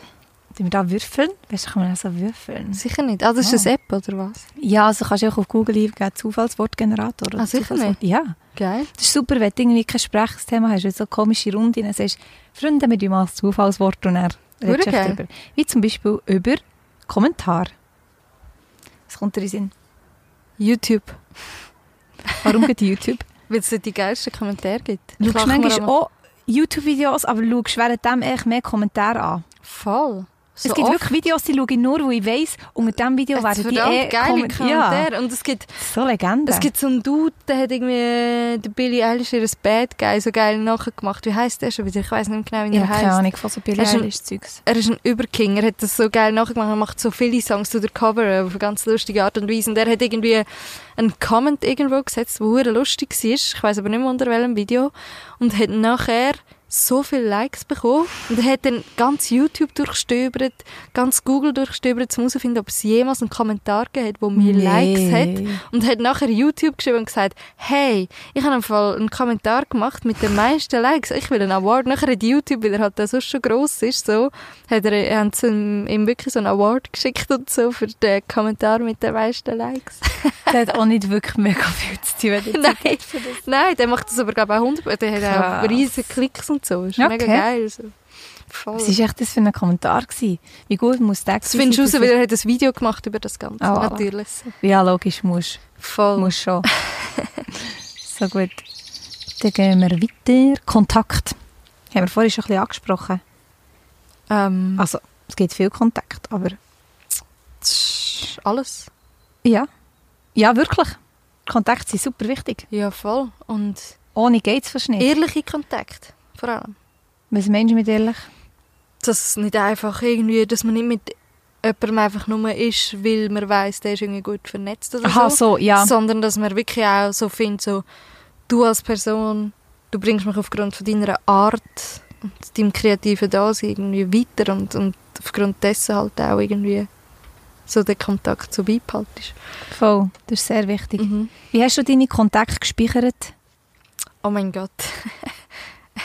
tun wir da würfeln? Weißt du, kann man auch so würfeln? Sicher nicht. Ah, das ist Ah. eine App, oder was? Ja, also kannst du auch auf Google eingeben, Zufallswortgenerator. oder Ah, sicher Zufallswort- Ja. Geil. Das ist super, wenn du irgendwie kein Sprechthema hast, wenn du so komische Runden dann sagst, Freunde, wir tun mal ein Zufallswort und geil. echt drüber. Wie zum Beispiel über Kommentar. Was kommt dir in den Sinn? YouTube. Warum geht YouTube? [LAUGHS] Weil es die geilsten Kommentare gibt. Schaust manchmal auch YouTube-Videos, aber schaust währenddem echt mehr Kommentare an. Voll. So es gibt oft. wirklich Videos, die schaue ich nur, wo ich weiss, unter diesem Video werden die eh geile kommen- Ja, Kommentare. Und es gibt, so Legende. es gibt so einen Dude, der hat irgendwie der Billy Eilish ihr Bad Guy so geil nachgemacht. Wie heißt der schon wieder? Ich weiß nicht mehr genau, wie ich er habe keine heißt. Ahnung von so du- Eilish-Zeugs. Er ist ein Überking. Er hat das so geil nachgemacht. Er macht so viele Songs zu der Cover auf eine ganz lustige Art und Weise. Und er hat irgendwie einen Comment irgendwo gesetzt, der lustig war. Ich weiß aber nicht mehr unter welchem Video. Und hat nachher so viele Likes bekommen. Und er hat dann ganz YouTube durchstöbert, ganz Google durchstöbert, um herauszufinden, ob es jemals einen Kommentar gegeben hat, der mehr Likes hat. Und hat nachher YouTube geschrieben und gesagt, hey, ich habe Fall einen Kommentar gemacht mit den meisten Likes. Ich will einen Award. Nachher hat YouTube, weil er halt sonst schon gross ist, so, hat er, haben sie ihm, wirklich so einen Award geschickt und so für den Kommentar mit den meisten Likes. [LAUGHS] Der hat auch nicht wirklich mega viel zu tun. [LAUGHS] Nein. Nein, der macht das aber, glaube ich, auch 100, der hat auch riesige Klicks und so. Ist Okay. mega geil. So. Voll. Was war echt das für ein Kommentar? Gewesen? Wie gut muss der Das findest du raus, weil er hat ein Video gemacht über das Ganze. Voilà. Natürlich. Ja, logisch, muss. Voll. Muss schon. [LAUGHS] so gut. Dann gehen wir weiter. Kontakt. Haben wir vorhin schon ein bisschen angesprochen. Ähm, Also, es gibt viel Kontakt, aber alles. ja. Ja, wirklich. Kontakte sind super wichtig. Ja, voll. Und Ohne geht es fast nicht. ehrliche Kontakt, vor allem. Was meinst du mit ehrlich? dass es nicht einfach irgendwie, dass man nicht mit jemandem einfach nur ist, weil man weiß, der ist irgendwie gut vernetzt oder Aha, so, so, ja. sondern dass man wirklich auch so findet, so du als Person, du bringst mich aufgrund von deiner Art und deinem kreativen Dasein irgendwie weiter und, und aufgrund dessen halt auch irgendwie so den Kontakt so beibehaltest. Voll, das ist sehr wichtig. Mhm. Wie hast du deine Kontakte gespeichert? Oh mein Gott.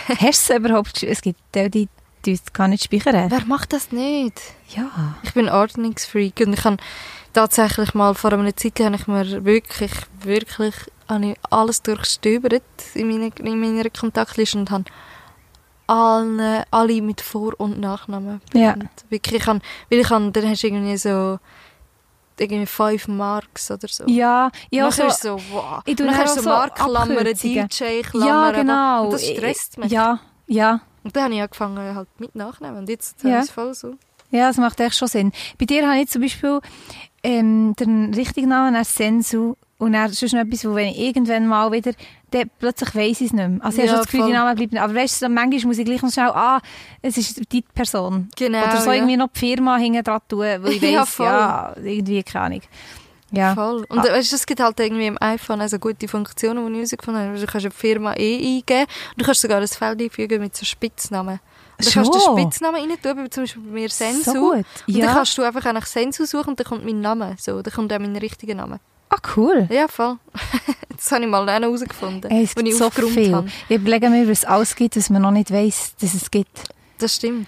[LAUGHS] Hast du es überhaupt Es gibt die, die, die gar nicht speichern. Wer macht das nicht? Ja. Ich bin Ordnungsfreak und ich habe tatsächlich mal vor einer Zeit habe ich mir wirklich, wirklich habe ich alles durchstöbert in meiner, in meiner Kontaktliste und habe alle, alle mit Vor- und Nachnamen Ja. benannt. Wirklich, ich habe, weil ich habe, dann hast du irgendwie so irgendwie fünf Marks oder so. Ja, ja, Nachher so, so, wow. ich tue nachher so so Markklammern. DJ-Klammern. ja, genau. Und das stresst mich. Ja, ja. Und dann habe ich angefangen halt mit Nachnamen und jetzt Ja. ist es voll so. Ja, das macht echt schon Sinn. Bei dir habe ich zum Beispiel ähm, den richtigen Namen als Sensu und dann sonst noch etwas, wo wenn ich irgendwann mal wieder, dann plötzlich weiss ich es nicht mehr. Also ich Ja, habe das Gefühl, voll. die Namen bleiben. Aber weißt du, manchmal muss ich gleich noch schnell, ah, es ist die Person. Genau, Oder so ja. irgendwie noch die Firma hinten dran tun, weil ich [LAUGHS] Ja, weiss, voll. ja, irgendwie, keine Ahnung. Ja. Voll. Und Ah. weißt du, es gibt halt irgendwie im iPhone also gute Funktionen, die ich herausgefunden habe. Du kannst eine Firma eh eingeben und du kannst sogar ein Feld einfügen mit so Spitznamen. Und dann kannst du den Spitznamen rein tun, wie zum Beispiel bei mir Sensu. So gut. Und Ja. dann kannst du einfach nach Sensu suchen und dann kommt mein Name. So, dann kommt auch mein richtiger Name. Ah, cool. Ja, voll. [LAUGHS] das habe ich mal dann herausgefunden, Ey, es als ich gibt so viel. habe. Ich überlege mir, was es alles gibt, was man noch nicht weiss, dass es gibt. Das stimmt.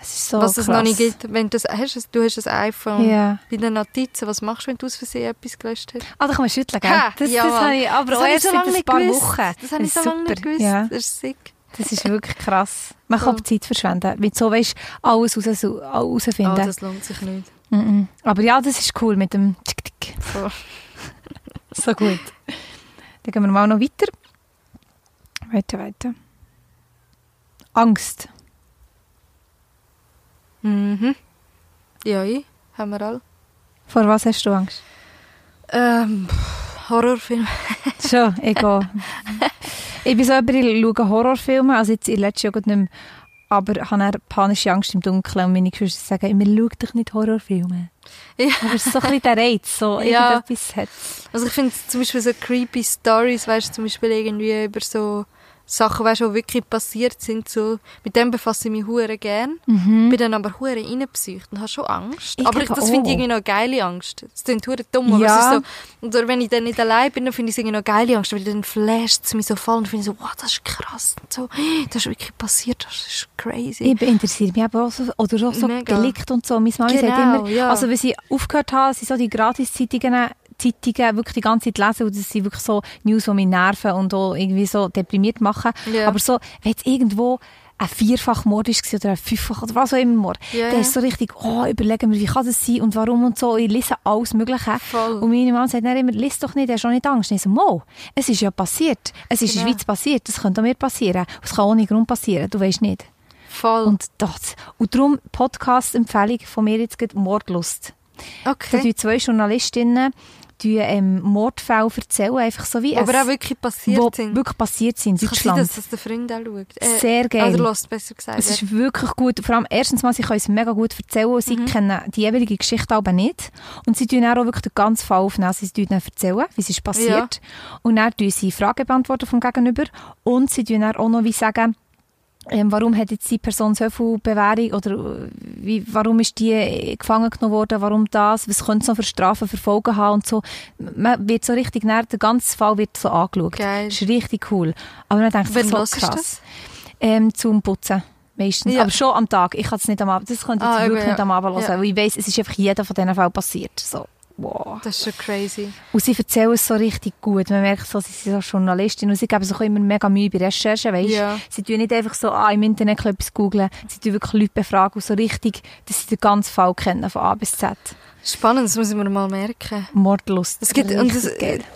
Es ist so was es noch nicht gibt. Wenn du, das, hast, du hast ein iPhone Ja. bei den Notizen. Was machst du, wenn du aus Versehen etwas gelöscht hast? Ah, da kann man schütteln, gell? Das, ja, das habe ich, aber Das auch habe ich erst so seit lange ein paar gewusst. Wochen. Das habe ich so ist lange nicht gewusst. Ja, Das ist sick. das ist wirklich krass. Man kann. Zeit verschwenden. Mit so weißt alles raus- herausfinden. Oh, das lohnt sich nicht. Mhm. Aber ja, das ist cool mit dem Tick Tick. Voll. [LAUGHS] So gut. Dann gehen wir mal noch weiter. Weiter, weiter. Angst. Mhm. Ja, ich. Haben wir alle. Vor was hast du Angst? Ähm, Horrorfilm. [LAUGHS] Schon, ich gehe. ich bin so jemand, ich schaue Horrorfilme, also jetzt in letztes Jahr nicht mehr, aber habe dann panische Angst im Dunkeln und meine Geschwister sagen immer, schau doch nicht Horrorfilme. Ja. Aber es ist so ein bisschen der Reiz, so [LAUGHS] Ja. irgendetwas hat Also ich finde zum Beispiel so creepy Stories, weißt du, zum Beispiel irgendwie über so Sachen, weißt die wirklich passiert sind, so, mit dem befasse ich mich hure gern. mhm. bin dann aber hure reinpsycht und habe schon Angst. Ich aber ich, das finde ich irgendwie noch eine geile Angst. Das klingt hure dumm, aber Ja. es ist so, oder wenn ich dann nicht allein bin, dann finde ich es irgendwie noch eine geile Angst, weil dann flasht es mich so voll und finde ich so, wow, das ist krass und so, das ist wirklich passiert, das ist crazy. Ich interessiere mich aber auch so, oder auch so Mega. Delikt und so. Meine Mami sagt Genau, immer, ja. also wenn sie aufgehört haben, sind so die Gratis-Zeitungen Zeitungen wirklich die ganze Zeit lesen und das sind wirklich so News, die mich nerven und auch irgendwie so deprimiert machen. Ja. Aber so, wenn jetzt irgendwo ein Vierfachmord war oder ein Fünffach oder was auch immer Mord, Ja, dann ist so richtig, oh, überlegen wir, wie kann das sein und warum und so. Ich lese alles Mögliche. Voll. Und meine Mama sagt dann immer, lies doch nicht, hast auch nicht Angst. Und ich so, Mo, es ist ja passiert. Es ist in der Genau. Schweiz passiert. Das könnte auch mir passieren. Es kann ohne Grund passieren. Du weißt nicht. Voll. Und das. Und darum Podcast-Empfehlung von mir jetzt gerade Mordlust. Da okay. tun zwei Journalistinnen die, ähm, Mordfälle erzählen, einfach so wie Aber es, auch wirklich passiert wo sind. wirklich passiert sind in Es kann sein, Deutschland. dass das der Freund auch schaut. Äh, Sehr geil. Oder lässt besser gesagt. Es ist wirklich gut. Vor allem, erstens mal, sie können es mega gut erzählen und sie Mhm. kennen die jeweilige Geschichte aber nicht. Und sie tun auch wirklich den ganzen Fall aufnehmen. Sie tun dann erzählen, wie es ist passiert. Und dann tun sie Fragen beantworten vom Gegenüber. Und sie tun auch noch wie sagen, ähm, warum hat jetzt die Person so viel Bewährung oder äh, wie, warum ist die äh, gefangen genommen worden, warum das, was könnte es noch für Strafen verfolgen haben und so. Man wird so richtig, näher, der ganze Fall wird so angeschaut. Geil. Das ist richtig cool. Aber man denkt Wann so krass. Ähm, zum Putzen. Meistens. Ja. Aber schon am Tag. Ich kann es nicht am Abend. Das könnte ich Ah, eben, wirklich nicht ja. am Abend hören. Ja. Weil ich weiss, es ist einfach jeder von diesen Fällen passiert. So. Wow. Das ist schon crazy. Und sie erzählen es so richtig gut. Man merkt so, sie sind so Journalistin und sie geben sich auch immer mega Mühe bei Recherchen, weißt? Ja. Sie tun nicht einfach so, ah, im Internet etwas googlen. Sie tun wirklich Leute befragen und so richtig, dass sie den ganzen Fall kennen, von A bis Z. Spannend, das muss ich mir mal merken. Mordlust. Es gibt, und es,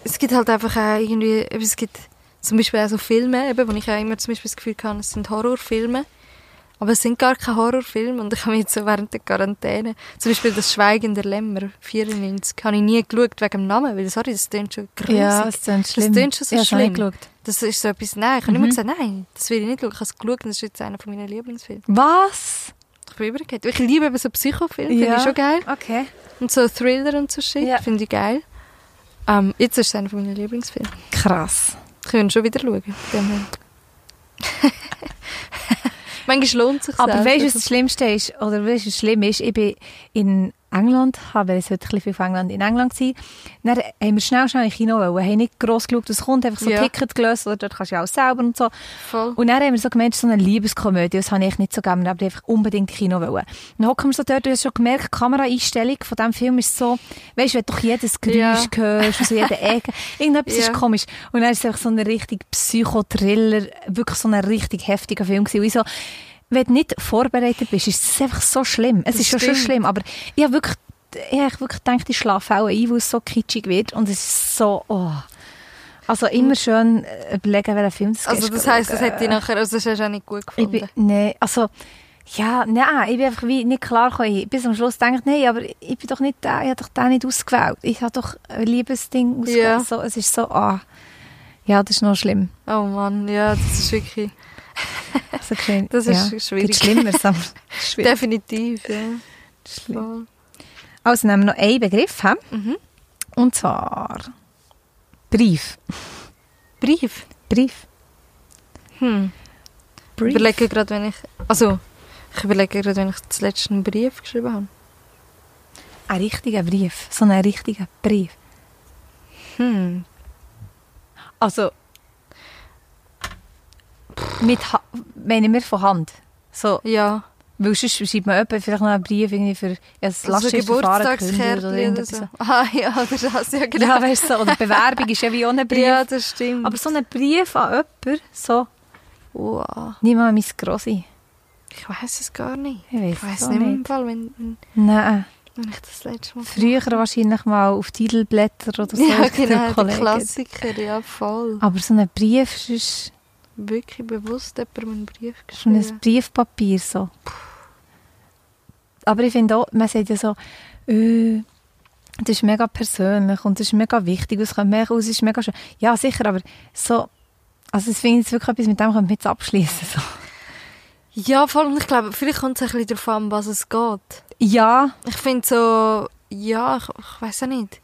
es gibt halt einfach auch irgendwie, es gibt zum Beispiel auch so Filme, eben, wo ich auch immer zum Beispiel das Gefühl habe, es sind Horrorfilme. Aber es sind gar keine Horrorfilme und ich habe jetzt so während der Quarantäne, zum Beispiel das Schweigen der Lämmer, 94, habe ich nie geschaut wegen dem Namen, weil, sorry, das klingt schon grusig. Ja, das klingt schlimm. klingt schon so ja, das ich schlimm. geschaut. Das ist so etwas, nein, ich habe Mhm. immer gesagt, nein, das will ich nicht schauen, ich habe es geschaut und das ist jetzt einer von meinen Lieblingsfilmen. Was? Ich bin übergegangen. Ich liebe eben so Psychofilme, finde Ja. ich schon geil. Okay. Und so Thriller und so Shit, Ja. finde ich geil. Ähm, jetzt ist es einer von meinen Lieblingsfilme. Krass. Können schon wieder schauen. [LAUGHS] Manchmal lohnt es sich Aber auch. weißt du, was das Schlimmste ist? Oder weißt du, was schlimm ist? Ich bin in England haben, weil es heute ein bisschen viel von England in England war. Dann haben wir schnell, schnell in Kino wollen, haben nicht gross geschaut, was kommt, einfach so Ja. Ticket gelöst, oder dort kannst du ja auch selber und so. Voll. Und dann haben wir so gemerkt, so eine Liebeskomödie, das habe ich nicht so gerne, aber einfach unbedingt in Kino wollen. Dann hocken wir so dort, du hast schon gemerkt, die Kameraeinstellung von diesem Film ist so, weißt du, wenn du doch jedes Geräusch Ja. hörst, und so jede [LAUGHS] Ecke, irgendetwas Ja. ist komisch. Und dann ist es einfach so ein richtig Psychothriller, wirklich so ein richtig heftiger Film gewesen. Und ich so, wenn du nicht vorbereitet bist, ist es einfach so schlimm. Es Das ist ja schon schlimm, aber ich habe wirklich, ich habe wirklich gedacht, ich schlafe auch ein, weil es so kitschig wird und es ist so, oh. Also immer schön äh, überlegen, welchen Film das Also das heisst, das hätte ich nachher, also das hast du auch nicht gut gefunden. nee, also, ja, nein, ich bin einfach wie nicht klar gekommen. Bis am Schluss denke ich, nein, aber ich bin doch nicht der, ich habe doch den nicht ausgewählt. Ich habe doch ein Liebesding ausgewählt. Ja. So, es ist so, ah, ja, das ist noch schlimm. Oh Mann, ja, das ist wirklich Also, Das ist ja, schwierig. Ist [LAUGHS] schwierig. definitiv, ja. Schlimm. Also, nehmen wir noch einen Begriff, he? Mhm. und zwar Brief. Brief. Brief. Hm. Ich Brief. überlege gerade, wenn ich, also ich überlege gerade, wenn ich zuletzt einen Brief geschrieben habe. Ein richtiger Brief. So ein richtiger Brief. Hm. Also, mit, ha meine wir von Hand. So, Ja. Weil sonst schreibt man jemand vielleicht noch einen Brief irgendwie für so Lastschriftverfahren oder so. Ah ja, [LAUGHS] oder das, ja genau. Ja, weißt du, oder Bewerbung ist ja wie ein Brief. Ja, das stimmt. Aber so ein Brief an jemanden, so, wow. nimm mal mein Grossi. Ich weiß es gar nicht. Ich weiß es nicht, nicht. im Fall, wenn, Nein, wenn ich das letzte Mal früher wahrscheinlich mal auf Titelblätter oder [LAUGHS] so. Ja, genau. Klassiker, ja, voll. Aber so ein Brief ist Wirklich bewusst jemandem einen Brief schon ein geschrieben. Briefpapier so. Aber ich finde auch, man sagt ja so, äh, das ist mega persönlich und das ist mega wichtig, es kommt mega aus, es ist mega schön. Ja, sicher, aber so, also ich finde jetzt wirklich etwas, mit dem können wir jetzt abschließen. So. Ja, vor allem, ich glaube, vielleicht kommt es ein bisschen darauf an, was es geht. Ja, Ich finde so, ja, ich, ich weiß auch nicht.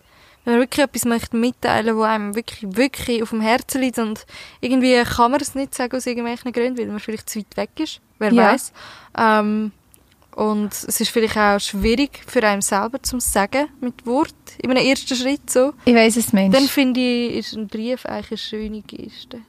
Wenn man wirklich etwas möchte mitteilen, wo einem wirklich, wirklich auf dem Herzen liegt und irgendwie kann man es nicht sagen aus irgendwelchen Gründen, weil man vielleicht zu weit weg ist, wer Ja. weiß. Ähm, und es ist vielleicht auch schwierig für einen selber zu sagen mit Wort in einem ersten Schritt so. ich weiß es, Mensch. Dann finde ich, ist ein Brief eigentlich eine schöne Geste.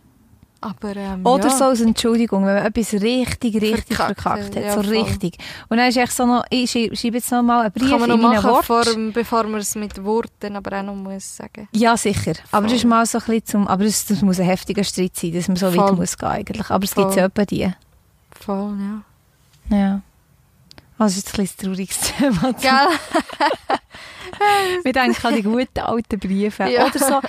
Aber ähm, Oder ja. so als Entschuldigung, wenn man etwas richtig, richtig Verkackt verkackt, hat, ja, so voll. richtig. Und dann ist echt so noch, ich schreibe, jetzt noch mal einen Brief kann man in noch meinen machen, Wort. vor, bevor man es mit Worten aber auch noch muss sagen. Ja, sicher. Aber das ist Voll. mal so ein bisschen zum, aber das, das muss ein heftiger Streit sein, dass man so Voll. weit muss gehen eigentlich. Aber es gibt Voll. ja etwa die. Voll, ja. Ja. Also, ist ein bisschen trauriges [LAUGHS] Thema. Gell? Wir denken an die guten alten Briefe. Ja. Oder so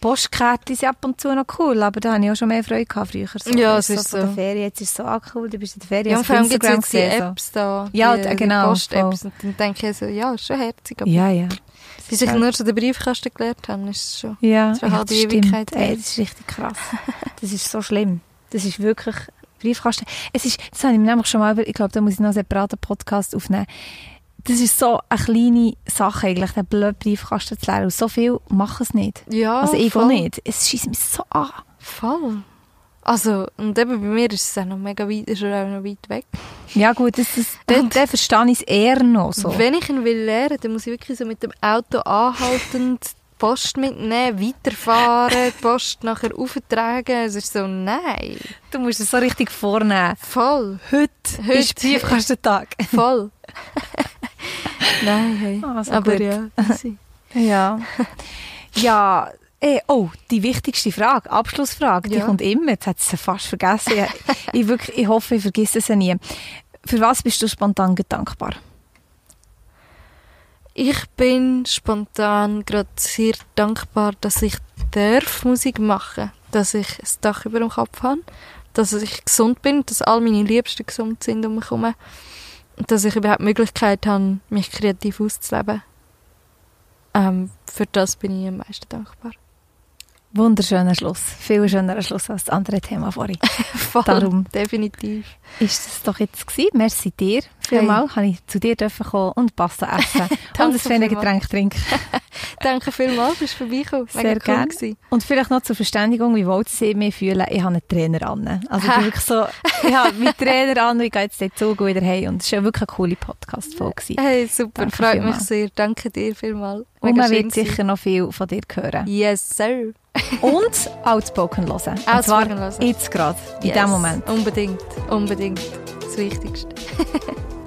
Postkärtchen sind ab und zu noch cool, aber da hatte ich auch schon mehr Freude gehabt früher. So, Ja, es ist von der so. Ferien, jetzt ist es so ah, cool, du bist in der Ferien. Ja, und vor allem gibt es die so. Apps da. Ja, die, d- genau, Post-Apps. Und dann denke ich so, ja, ist schon herzig. Aber Ja, ja. bis ich nur schon den Briefkasten gelernt habe, ist es schon. Ja, eine ja, halbe. Ewigkeit her. Ey, das ist richtig krass. [LAUGHS] Das ist so schlimm. Das ist wirklich Briefkasten. Es ist, das habe ich mir nämlich schon mal, über- ich glaube, da muss ich noch einen separaten Podcast aufnehmen. Das ist so eine kleine Sache eigentlich, den blöden Briefkasten zu lernen. Und so viel machen es nicht. Ja, also ich voll. auch nicht. Es schießt mich so an. Voll. Also, und eben bei mir ist es auch noch mega weit, ist er auch noch weit weg. Ja gut, das, das, [LAUGHS] den, den verstehe ich es eher noch so. Wenn ich ihn will lernen, dann muss ich wirklich so mit dem Auto anhaltend die Post mitnehmen, weiterfahren, die Post nachher auftragen. Es ist so, nein. Du musst es so richtig vornehmen. Voll. Heute, Heute. ist Briefkastentag. Voll. [LAUGHS] nein, hey. Ah, so Aber gut. ja. Ja. [LAUGHS] ja, eh, oh, die wichtigste Frage, Abschlussfrage, die Ja. kommt immer. Jetzt hat sie fast vergessen. Ich, ich, wirklich, ich hoffe, ich vergesse sie nie. Für was bist du spontan dankbar? Ich bin spontan gerade sehr dankbar, dass ich darf Musik machen dass ich ein Dach über dem Kopf habe, dass ich gesund bin, dass all meine Liebsten gesund sind um mich herum dass ich überhaupt die Möglichkeit habe, mich kreativ auszuleben. Ähm, für das bin ich am meisten dankbar. Wunderschöner Schluss. Viel schönerer Schluss als das andere Thema vorhin. [LAUGHS] Voll, Darum. definitiv. Ist das doch jetzt gewesen. Merci dir. Vielmal hey. ich zu dir dürfen kommen und Pasta essen [LAUGHS] und ein feines Getränk trinken. [LAUGHS] Danke vielmals, bist vorbeigekommen. Sehr cool gerne. Gewesen. Und vielleicht noch zur Verständigung, wie wohl sie mich fühlen. Ich habe einen Trainer an. Also ich bin wirklich so, ich habe meinen Trainer an und ich gehe jetzt den Zug wieder heim. Und es war wirklich eine coole Podcast-Folge. Hey, super, Danke freut vielmal. mich sehr. Danke dir vielmals. Und man wird sicher noch viel von dir hören. Yes, sir. Und Outspoken hören. Zwar hören. jetzt gerade, in yes. dem Moment. Unbedingt, unbedingt. Das Wichtigste. [LAUGHS]